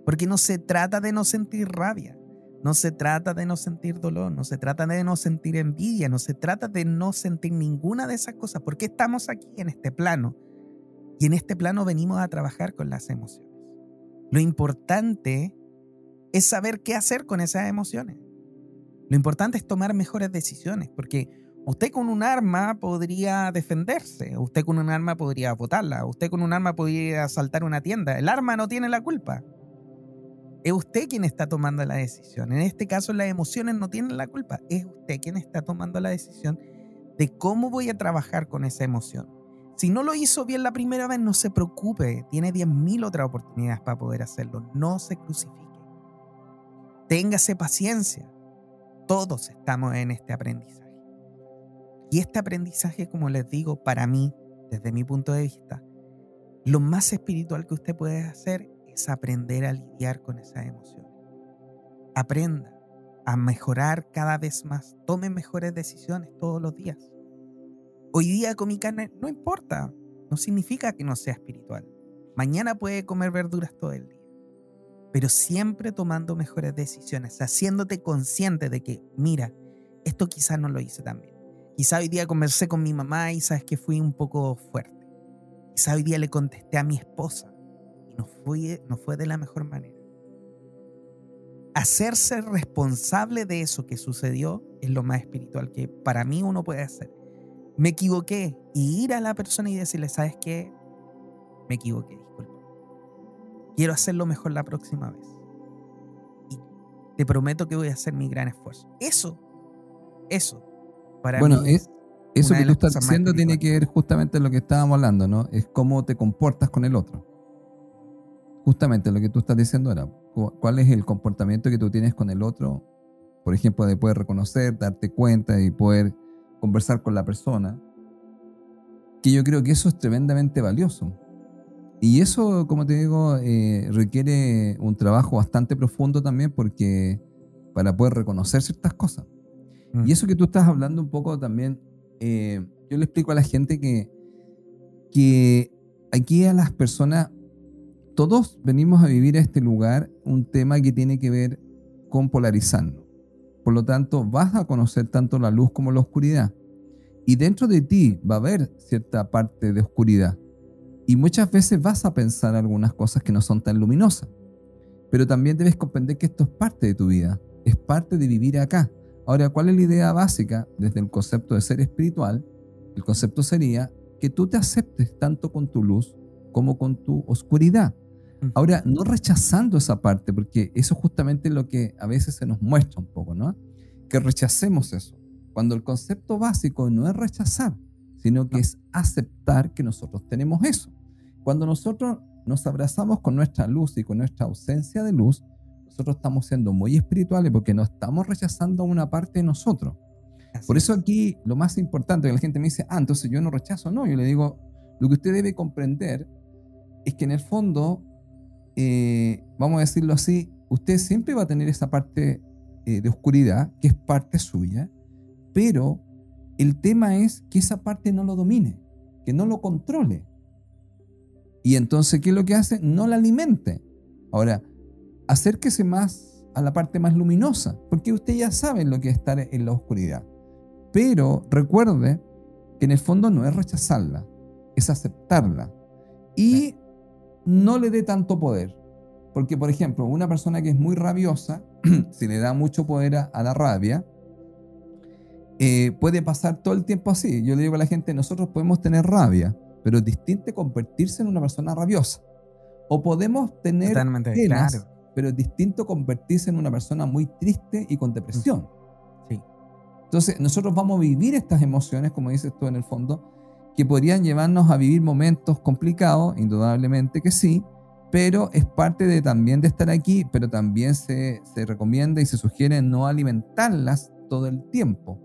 Porque no se trata de no sentir rabia, no se trata de no sentir dolor, no se trata de no sentir envidia, no se trata de no sentir ninguna de esas cosas, porque estamos aquí en este plano. Y en este plano venimos a trabajar con las emociones. Lo importante es saber qué hacer con esas emociones. Lo importante es tomar mejores decisiones, porque usted con un arma podría defenderse, usted con un arma podría botarla, usted con un arma podría asaltar una tienda. El arma no tiene la culpa. Es usted quien está tomando la decisión. En este caso, las emociones no tienen la culpa. Es usted quien está tomando la decisión de cómo voy a trabajar con esa emoción. Si no lo hizo bien la primera vez, no se preocupe. Tiene 10.000 otras oportunidades para poder hacerlo. No se crucifique. Téngase paciencia. Todos estamos en este aprendizaje. Y este aprendizaje, como les digo, para mí, desde mi punto de vista, lo más espiritual que usted puede hacer es aprender a lidiar con esas emociones. Aprenda a mejorar cada vez más. Tome mejores decisiones todos los días. Hoy día comí carne, no importa, no significa que no sea espiritual. Mañana puede comer verduras todo el día. Pero siempre tomando mejores decisiones, haciéndote consciente de que, mira, esto quizás no lo hice tan bien. Quizá hoy día conversé con mi mamá y sabes que fui un poco fuerte. Quizá hoy día le contesté a mi esposa no fue, no fue de la mejor manera. Hacerse responsable de eso que sucedió es lo más espiritual que para mí uno puede hacer me equivoqué y ir a la persona y decirle, ¿sabes qué? Me equivoqué, disculpa. Quiero hacerlo mejor la próxima vez. Y te prometo que voy a hacer mi gran esfuerzo. Eso, eso, para bueno, es, eso que tú estás diciendo tiene que ver justamente lo que estábamos hablando, ¿no? Es cómo te comportas con el otro. Justamente lo que tú estás diciendo era, ¿cuál es el comportamiento que tú tienes con el otro? Por ejemplo, de poder reconocer, darte cuenta y poder conversar con la persona, que yo creo que eso es tremendamente valioso. Y eso, como te digo, eh, requiere un trabajo bastante profundo también porque para poder reconocer ciertas cosas. Mm. Y eso que tú estás hablando un poco también, eh, yo le explico a la gente que, que aquí a las personas, todos venimos a vivir a este lugar un tema que tiene que ver con polarizarnos. Por lo tanto, vas a conocer tanto la luz como la oscuridad. Y dentro de ti va a haber cierta parte de oscuridad. Y muchas veces vas a pensar algunas cosas que no son tan luminosas. Pero también debes comprender que esto es parte de tu vida, es parte de vivir acá. Ahora, ¿cuál es la idea básica desde el concepto de ser espiritual? El concepto sería que tú te aceptes tanto con tu luz como con tu oscuridad. Ahora, no rechazando esa parte, porque eso es justamente lo que a veces se nos muestra un poco, ¿no? Que rechacemos eso. Cuando el concepto básico no es rechazar, sino que es aceptar que nosotros tenemos eso. Cuando nosotros nos abrazamos con nuestra luz y con nuestra ausencia de luz, nosotros estamos siendo muy espirituales porque no estamos rechazando una parte de nosotros. Por eso aquí lo más importante que la gente me dice, ah, entonces yo no rechazo, no, yo le digo, lo que usted debe comprender es que en el fondo eh, vamos a decirlo así, usted siempre va a tener esa parte eh, de oscuridad, que es parte suya, pero el tema es que esa parte no lo domine, que no lo controle. Y entonces, ¿qué es lo que hace? No la alimente. Ahora, acérquese más a la parte más luminosa, porque usted ya sabe lo que es estar en la oscuridad. Pero recuerde que en el fondo no es rechazarla, es aceptarla. Y no le dé tanto poder. Porque, por ejemplo, una persona que es muy rabiosa, si le da mucho poder a, la rabia, eh, puede pasar todo el tiempo así. Yo le digo a la gente, nosotros podemos tener rabia, pero es distinto convertirse en una persona rabiosa. O podemos tener penas, pero es distinto convertirse en una persona muy triste y con depresión. Sí. Entonces, nosotros vamos a vivir estas emociones, como dices tú en el fondo, que podrían llevarnos a vivir momentos complicados, indudablemente que sí, pero es parte de también de estar aquí, pero también se, se recomienda y se sugiere no alimentarlas todo el tiempo.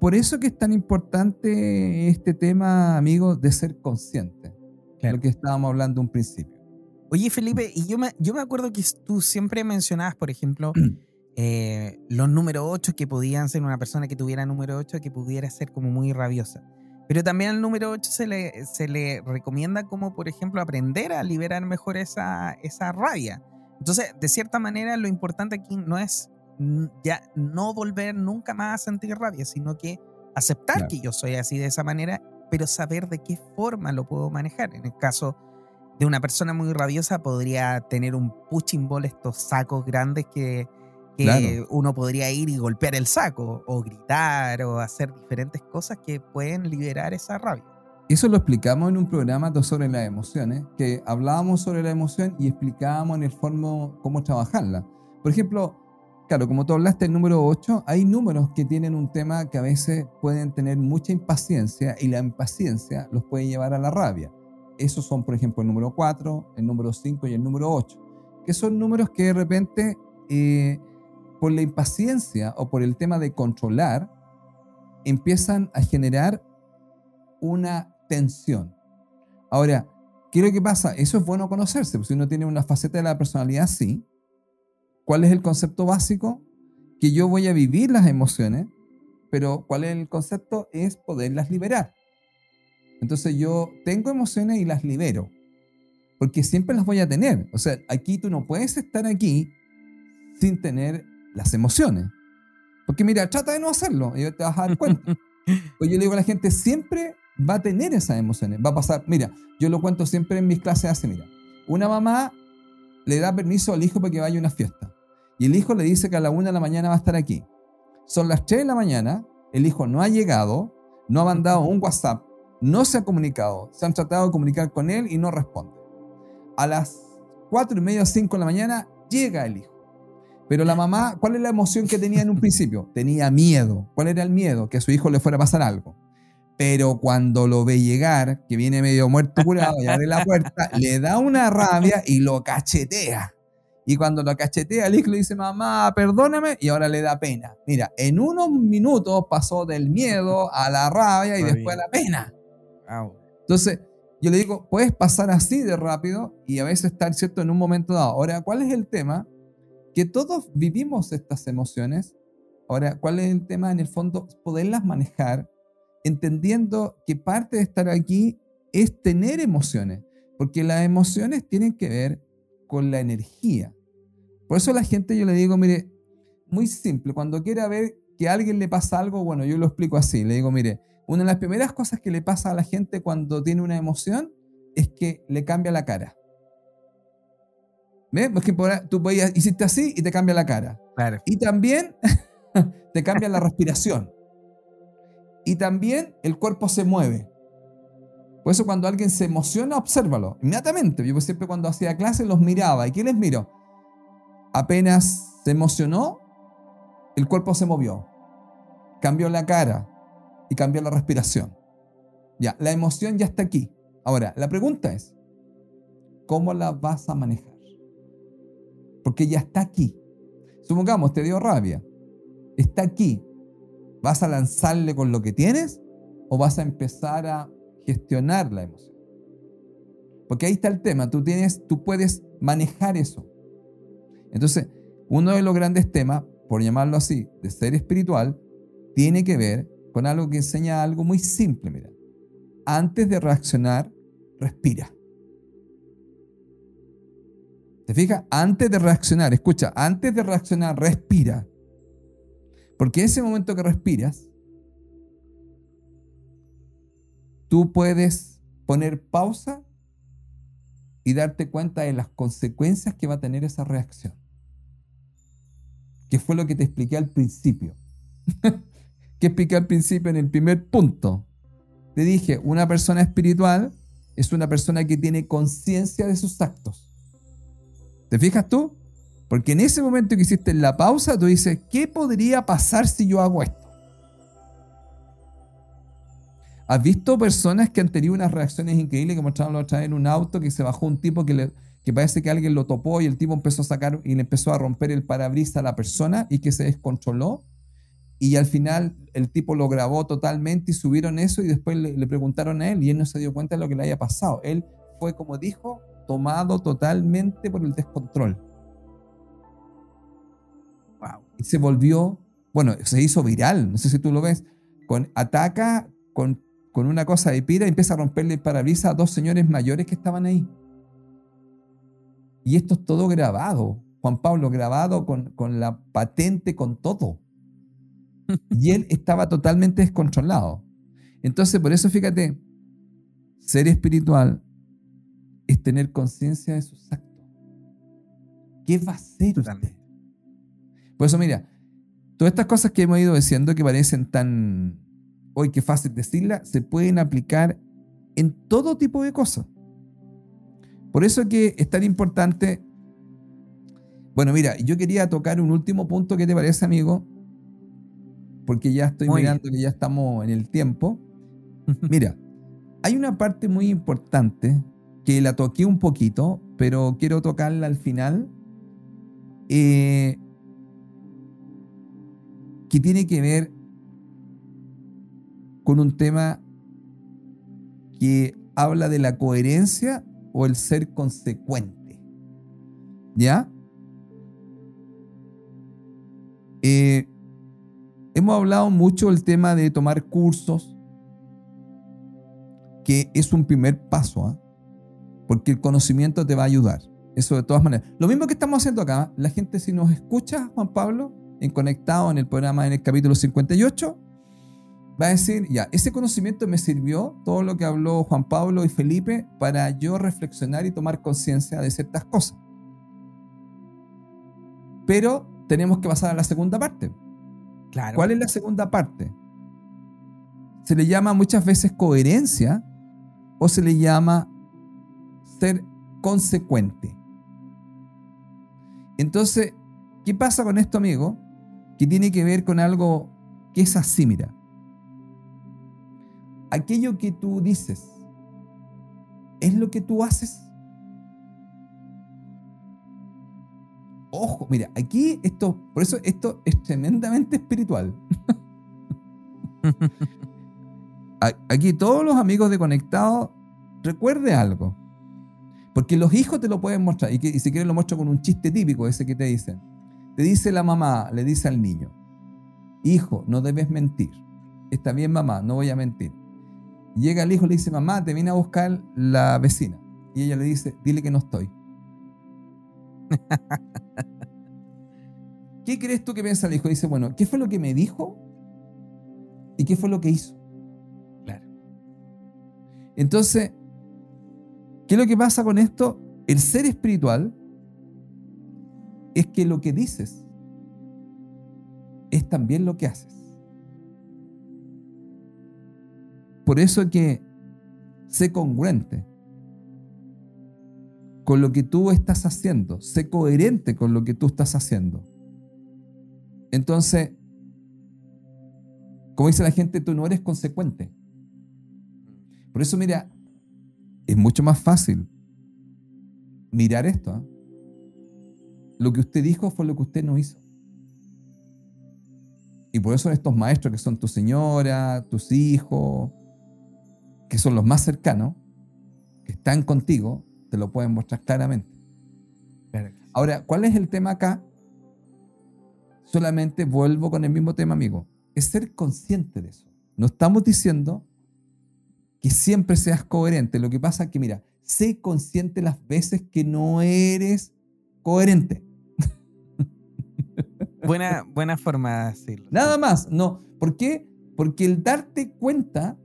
Por eso que es tan importante este tema, amigo, de ser consciente, lo que estábamos hablando un principio. Oye, Felipe, y yo me, yo me acuerdo que tú siempre mencionabas, por ejemplo, eh, los número 8 que podían ser una persona que tuviera número 8 que pudiera ser como muy rabiosa. Pero también al número 8 se le, se le recomienda como, por ejemplo, aprender a liberar mejor esa, esa rabia. Entonces, de cierta manera, lo importante aquí no es ya no volver nunca más a sentir rabia, sino que aceptar que yo soy así de esa manera, pero saber de qué forma lo puedo manejar. En el caso de una persona muy rabiosa, podría tener un punching ball, estos sacos grandes que que uno podría ir y golpear el saco o gritar o hacer diferentes cosas que pueden liberar esa rabia. Eso lo explicamos en un programa sobre las emociones, que hablábamos sobre la emoción y explicábamos en el fondo cómo trabajarla. Por ejemplo, claro, como tú hablaste el número 8, hay números que tienen un tema que a veces pueden tener mucha impaciencia y la impaciencia los puede llevar a la rabia. Esos son, por ejemplo, el número 4, el número 5 y el número 8, que son números que de repente, eh, por la impaciencia o por el tema de controlar, empiezan a generar una tensión. Ahora, ¿qué es lo que pasa? Eso es bueno conocerse, porque si uno tiene una faceta de la personalidad así, ¿cuál es el concepto básico? Que yo voy a vivir las emociones, pero ¿cuál es el concepto? Es poderlas liberar. Entonces yo tengo emociones y las libero, porque siempre las voy a tener. O sea, aquí tú no puedes estar aquí sin tener las emociones. Porque mira, trata de no hacerlo y te vas a dar cuenta. Pues yo le digo a la gente, siempre va a tener esas emociones. Va a pasar, mira, yo lo cuento siempre en mis clases así, mira. Una mamá le da permiso al hijo para que vaya a una fiesta. Y el hijo le dice que a la una de la mañana va a estar aquí. Son las 3 de la mañana, el hijo no ha llegado, no ha mandado un WhatsApp, no se ha comunicado, se han tratado de comunicar con él y no responde. A las 4 y media, 5 de la mañana, llega el hijo. Pero la mamá, ¿cuál es la emoción que tenía en un principio? Tenía miedo. ¿Cuál era el miedo? Que a su hijo le fuera a pasar algo. Pero cuando lo ve llegar, que viene medio muerto curado y abre la puerta, le da una rabia y lo cachetea. Y cuando lo cachetea, el hijo le dice, mamá, perdóname, y ahora le da pena. Mira, en unos minutos pasó del miedo a la rabia y después a la pena. Entonces, yo le digo, puedes pasar así de rápido y a veces estar, ¿cierto?, en un momento dado. Ahora, ¿cuál es el tema? Que todos vivimos estas emociones. Ahora, ¿cuál es el tema? En el fondo, poderlas manejar, entendiendo que parte de estar aquí es tener emociones, porque las emociones tienen que ver con la energía. Por eso la gente yo le digo, mire, muy simple, cuando quiera ver que a alguien le pasa algo, bueno, yo lo explico así, le digo, mire, una de las primeras cosas que le pasa a la gente cuando tiene una emoción es que le cambia la cara. ¿Ves? Porque tú podías, hiciste así y te cambia la cara. Claro. Y también te cambia la respiración. Y también el cuerpo se mueve. Por eso cuando alguien se emociona, obsérvalo. Inmediatamente. Yo siempre cuando hacía clases los miraba. ¿Y qué les miro? Apenas se emocionó, el cuerpo se movió. Cambió la cara, y cambiar la respiración. Ya, la emoción ya está aquí. Ahora, la pregunta es, ¿cómo la vas a manejar? Porque ya está aquí. Supongamos, te dio rabia. Está aquí. ¿Vas a lanzarle con lo que tienes o vas a empezar a gestionar la emoción? Porque ahí está el tema. Tú, tienes, tú puedes manejar eso. Entonces, uno de los grandes temas, por llamarlo así, de ser espiritual, tiene que ver con algo que enseña algo muy simple, mira. Antes de reaccionar, respira. ¿Te fijas? Antes de reaccionar, escucha, antes de reaccionar, respira. Porque ese momento que respiras, tú puedes poner pausa y darte cuenta de las consecuencias que va a tener esa reacción. Que fue lo que te expliqué al principio. que expliqué al principio en el primer punto. Te dije, una persona espiritual es una persona que tiene conciencia de sus actos. ¿Te fijas tú? Porque en ese momento que hiciste la pausa, tú dices, ¿qué podría pasar si yo hago esto? ¿Has visto personas que han tenido unas reacciones increíbles que mostraron la otra vez en un auto que se bajó un tipo que, le, que parece que alguien lo topó y el tipo empezó a sacar y le empezó a romper el parabrisas a la persona y que se descontroló? Y al final el tipo lo grabó totalmente y subieron eso y después le, preguntaron a él y él no se dio cuenta de lo que le haya pasado. Él fue, como dijo, tomado totalmente por el descontrol. Wow. Y se volvió, bueno, se hizo viral, no sé si tú lo ves, con, ataca con, con una cosa de pira y empieza a romperle el parabrisas a dos señores mayores que estaban ahí. Y esto es todo grabado, Juan Pablo, grabado con, con la patente, con todo y él estaba totalmente descontrolado. Entonces, por eso fíjate, ser espiritual es tener conciencia de sus actos. ¿Qué va a hacer usted? Por eso, mira, todas estas cosas que hemos ido diciendo que parecen tan, hoy que fácil decirlas, se pueden aplicar en todo tipo de cosas. Por eso que es tan importante Bueno, mira, yo quería tocar un último punto, ¿qué te parece, amigo? Porque ya estoy mirando que ya estamos en el tiempo. Mira, hay una parte muy importante que la toqué un poquito, pero quiero tocarla al final, eh, que tiene que ver con un tema que habla de la coherencia o el ser consecuente. ¿Ya? Eh, hemos hablado mucho del tema de tomar cursos, que es un primer paso, ¿ah? Porque el conocimiento te va a ayudar. Eso de todas maneras. Lo mismo que estamos haciendo acá, la gente si nos escucha, Juan Pablo, en Conectado en el programa en el capítulo 58, va a decir, ya, ese conocimiento me sirvió, todo lo que habló Juan Pablo y Felipe, para yo reflexionar y tomar conciencia de ciertas cosas. Pero tenemos que pasar a la segunda parte. Claro. ¿Cuál es la segunda parte? Se le llama muchas veces coherencia o se le llama ser consecuente. Entonces, ¿qué pasa con esto, amigo? Que tiene que ver con algo que es así, mira. Aquello que tú dices, ¿es lo que tú haces? Ojo, mira, aquí esto, por eso esto es tremendamente espiritual. aquí todos los amigos de Conectado, recuerde algo. Porque los hijos te lo pueden mostrar. Y, si quieres lo muestro con un chiste típico, ese que te dicen. Te dice la mamá, le dice al niño, hijo, no debes mentir. Está bien mamá, no voy a mentir. Llega el hijo y le dice, mamá, te vine a buscar la vecina. Y ella le dice, dile que no estoy. ¿Qué crees tú que piensa el hijo? Dice, bueno, ¿qué fue lo que me dijo? ¿Y qué fue lo que hizo? Claro. Entonces, ¿qué es lo que pasa con esto? El ser espiritual es que lo que dices es también lo que haces. Por eso que sé congruente con lo que tú estás haciendo, sé coherente con lo que tú estás haciendo. Entonces, como dice la gente, tú no eres consecuente. Por eso, mira, es mucho más fácil mirar esto. ¿ah? Lo que usted dijo fue lo que usted no hizo. Y por eso estos maestros que son tu señora, tus hijos, que son los más cercanos, que están contigo, te lo pueden mostrar claramente. Ahora, ¿cuál es el tema acá? Solamente vuelvo con el mismo tema, amigo. Es ser consciente de eso. No estamos diciendo que siempre seas coherente. Lo que pasa es que, mira, sé consciente las veces que no eres coherente. Buena, buena forma de decirlo. Nada más, no. ¿Por qué? Porque el darte cuenta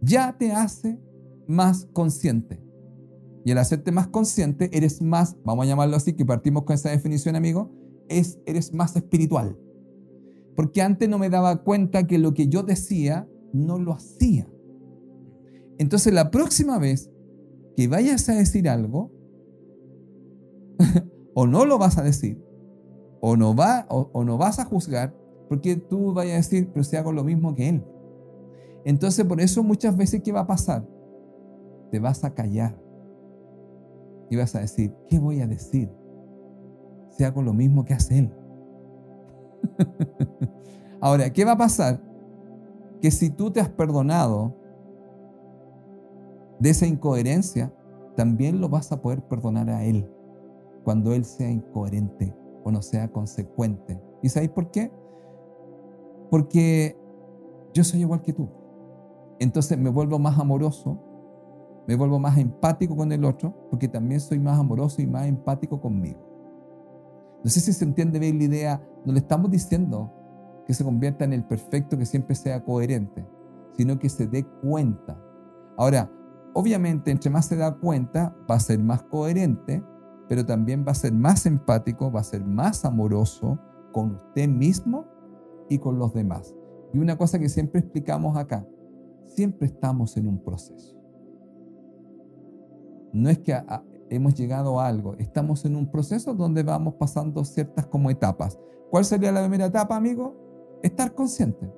ya te hace más consciente. Y al hacerte más consciente, eres más, vamos a llamarlo así, que partimos con esa definición, amigo, es, eres más espiritual. Porque antes no me daba cuenta que lo que yo decía no lo hacía. Entonces la próxima vez que vayas a decir algo, o no lo vas a decir, o no, va, o, no vas a juzgar, porque tú vayas a decir, pero si hago lo mismo que él. Entonces por eso muchas veces, ¿qué va a pasar? Te vas a callar y vas a decir, ¿qué voy a decir si hago lo mismo que hace él? Ahora, ¿qué va a pasar? Que si tú te has perdonado de esa incoherencia, también lo vas a poder perdonar a él cuando él sea incoherente o no sea consecuente. ¿Y sabéis por qué? Porque yo soy igual que tú. Entonces me vuelvo más amoroso me vuelvo más empático con el otro porque también soy más amoroso y más empático conmigo. No sé si se entiende bien la idea, no le estamos diciendo que se convierta en el perfecto, que siempre sea coherente, sino que se dé cuenta. Ahora, obviamente, entre más se da cuenta, va a ser más coherente, pero también va a ser más empático, va a ser más amoroso con usted mismo y con los demás. Y una cosa que siempre explicamos acá, siempre estamos en un proceso no es que hemos llegado a algo. Estamos en un proceso donde vamos pasando ciertas como etapas. ¿Cuál sería la primera etapa, amigo? Estar consciente.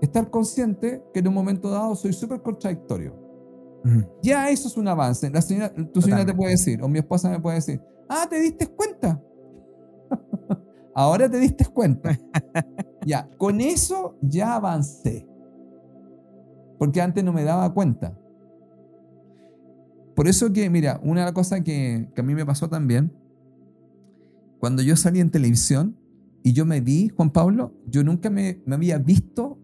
Estar consciente que en un momento dado soy súper contradictorio. Ya eso es un avance. La señora, tu señora te puede decir, o mi esposa me puede decir, ah, te diste cuenta. Ahora te diste cuenta. ya, con eso ya avancé. Porque antes no me daba cuenta. Por eso que, mira, una cosa que, que a mí me pasó también, cuando yo salí en televisión y yo me vi, Juan Pablo, yo nunca me, me había visto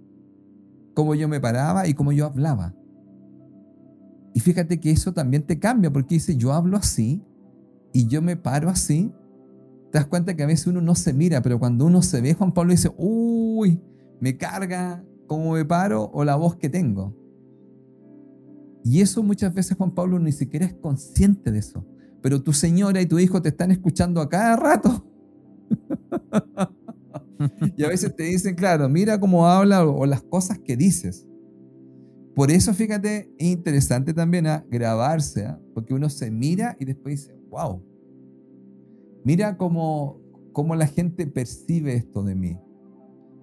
cómo yo me paraba y cómo yo hablaba. Y fíjate que eso también te cambia, porque dice, yo hablo así y yo me paro así. Te das cuenta que a veces uno no se mira, pero cuando uno se ve, Juan Pablo dice, uy, me carga cómo me paro o la voz que tengo. Y eso muchas veces Juan Pablo ni siquiera es consciente de eso. Pero tu señora y tu hijo te están escuchando a cada rato. y a veces te dicen, claro, mira cómo habla o, las cosas que dices. Por eso, fíjate, es interesante también a grabarse, ¿ah? porque uno se mira y después dice, wow, mira cómo, cómo la gente percibe esto de mí.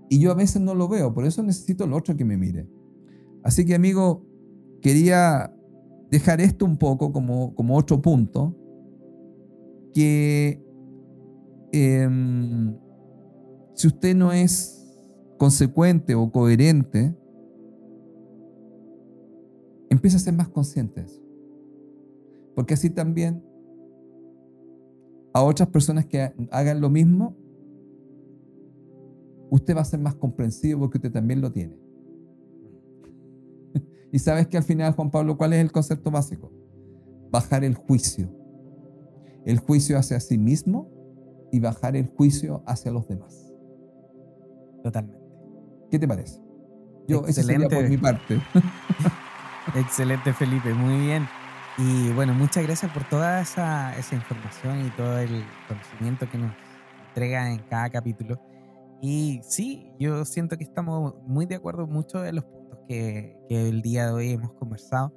Y yo a veces no lo veo, por eso necesito el otro que me mire. Así que, amigo, quería dejar esto un poco como, como otro punto, que em, si usted no es consecuente o coherente, empieza a ser más consciente de eso. Porque así también a otras personas que hagan lo mismo, usted va a ser más comprensivo porque usted también lo tiene. y sabes que al final, Juan Pablo, ¿cuál es el concepto básico? Bajar el juicio. El juicio hacia sí mismo y bajar el juicio hacia los demás. Totalmente. ¿Qué te parece? Yo, Excelente. por mi parte. Excelente, Felipe, muy bien. Y bueno, muchas gracias por toda esa, información y todo el conocimiento que nos entrega en cada capítulo. Y sí, yo siento que estamos muy de acuerdo en muchos de los puntos que, que el día de hoy hemos conversado.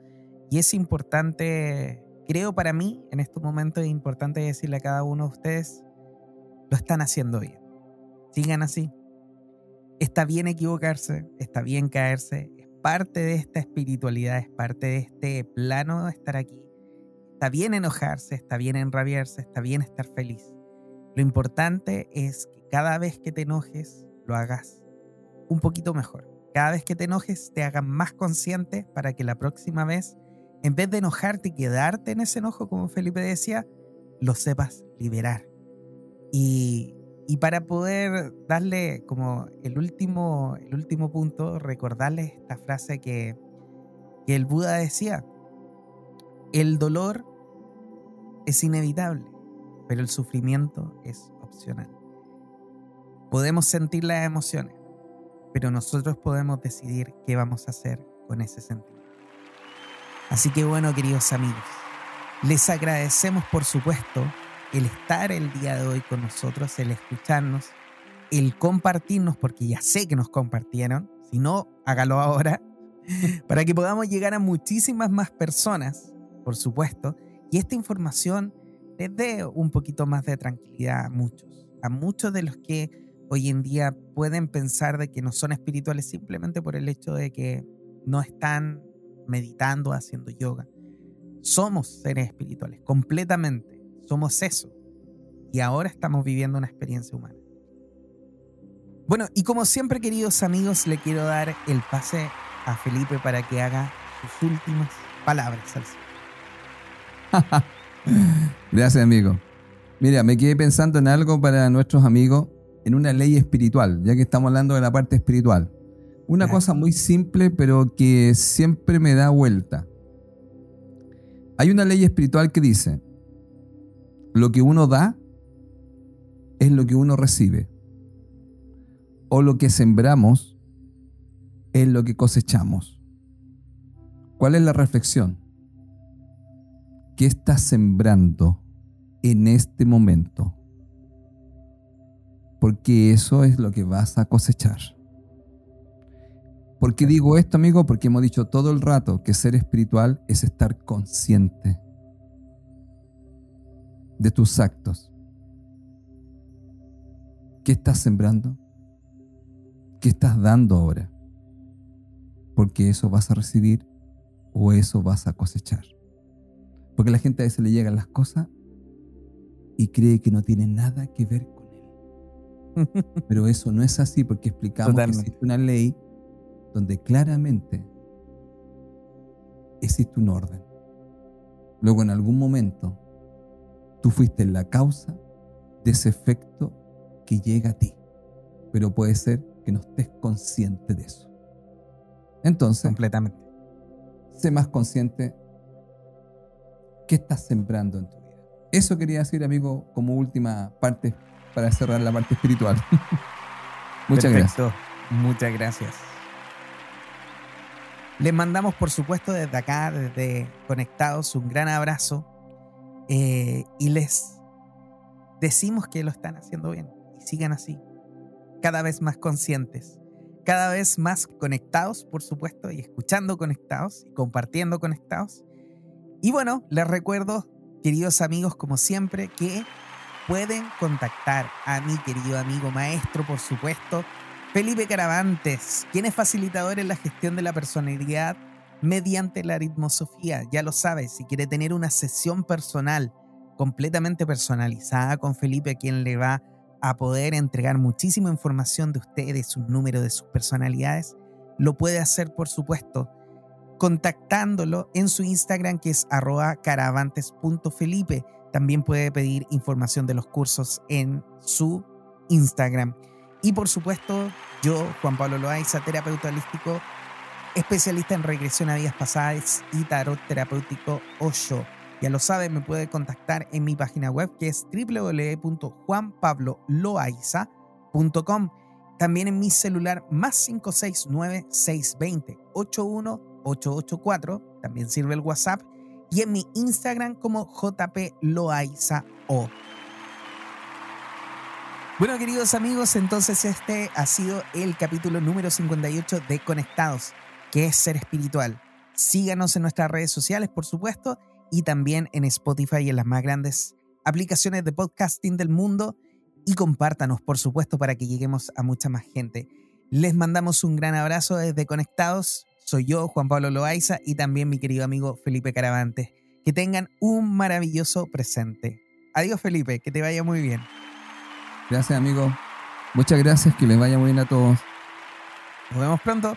Y es importante, creo para mí, en estos momentos es importante decirle a cada uno de ustedes, lo están haciendo bien. Sigan así, está bien equivocarse, está bien caerse, parte de esta espiritualidad, es parte de este plano de estar aquí. Está bien enojarse, está bien enrabiarse, está bien estar feliz. Lo importante es que cada vez que te enojes, lo hagas un poquito mejor. Cada vez que te enojes, te hagas más consciente para que la próxima vez, en vez de enojarte y quedarte en ese enojo, como Felipe decía, lo sepas liberar. Y y para poder darle como el último, el último punto, recordarles esta frase que, que el Buda decía, el dolor es inevitable, pero el sufrimiento es opcional. Podemos sentir las emociones, pero nosotros podemos decidir qué vamos a hacer con ese sentimiento. Así que bueno, queridos amigos, les agradecemos por supuesto el estar el día de hoy con nosotros, el escucharnos, el compartirnos, porque ya sé que nos compartieron, si no, hágalo ahora, para que podamos llegar a muchísimas más personas, por supuesto, y esta información les dé un poquito más de tranquilidad a muchos, a muchos de los que hoy en día pueden pensar de que no son espirituales simplemente por el hecho de que no están meditando, haciendo yoga. Somos seres espirituales, completamente somos eso. Y ahora estamos viviendo una experiencia humana. Bueno, y como siempre, queridos amigos, le quiero dar el pase a Felipe para que haga sus últimas palabras. Gracias, amigo. Mira, me quedé pensando en algo para nuestros amigos, en una ley espiritual, ya que estamos hablando de la parte espiritual. Una cosa muy simple, pero que siempre me da vuelta. Hay una ley espiritual que dice, lo que uno da es lo que uno recibe. O lo que sembramos es lo que cosechamos. ¿Cuál es la reflexión? ¿Qué estás sembrando en este momento? Porque eso es lo que vas a cosechar. ¿Por qué digo esto, amigo? Porque hemos dicho todo el rato que ser espiritual es estar consciente de tus actos. ¿Qué estás sembrando? ¿Qué estás dando ahora? Porque eso vas a recibir o eso vas a cosechar. Porque la gente a veces le llegan las cosas y cree que no tiene nada que ver con él. Pero eso no es así porque explicamos que existe una ley donde claramente existe un orden. Luego en algún momento tú fuiste la causa de ese efecto que llega a ti. Pero puede ser que no estés consciente de eso. Entonces, completamente. Sé más consciente qué estás sembrando en tu vida. Eso quería decir, amigo, como última parte para cerrar la parte espiritual. Muchas gracias. Muchas gracias. Les mandamos, por supuesto, desde acá, desde Conectados, un gran abrazo eh, y les decimos que lo están haciendo bien y sigan así, cada vez más conscientes, cada vez más conectados, por supuesto, y escuchando conectados y compartiendo conectados. Y bueno, les recuerdo, queridos amigos, como siempre, que pueden contactar a mi querido amigo maestro, por supuesto, Felipe Caravantes, quien es facilitador en la gestión de la personalidad mediante la aritmosofía. Ya lo sabes, si quiere tener una sesión personal completamente personalizada con Felipe, quien le va a poder entregar muchísima información de usted, de sus números, de sus personalidades, lo puede hacer, por supuesto, contactándolo en su Instagram, que es arroba caravantes.felipe. También puede pedir información de los cursos en su Instagram. Y por supuesto, yo, Juan Pablo Loaiza, terapeuta holístico, especialista en regresión a vidas pasadas y tarot terapéutico Osho. Ya lo sabe, me puede contactar en mi página web que es www.juanpabloloaiza.com. También en mi celular más 569 620 81884, también sirve el WhatsApp, y en mi Instagram como jploaiza.o. Bueno, queridos amigos, entonces este ha sido el capítulo número 58 de Conectados, que es ser espiritual. Síganos en nuestras redes sociales, por supuesto, y también en Spotify y en las más grandes aplicaciones de podcasting del mundo. Y compártanos, por supuesto, para que lleguemos a mucha más gente. Les mandamos un gran abrazo desde Conectados. Soy yo, Juan Pablo Loaiza, y también mi querido amigo Felipe Caravante. Que tengan un maravilloso presente. Adiós, Felipe, que te vaya muy bien. Gracias, amigo. Muchas gracias, que les vaya muy bien a todos. Nos vemos pronto.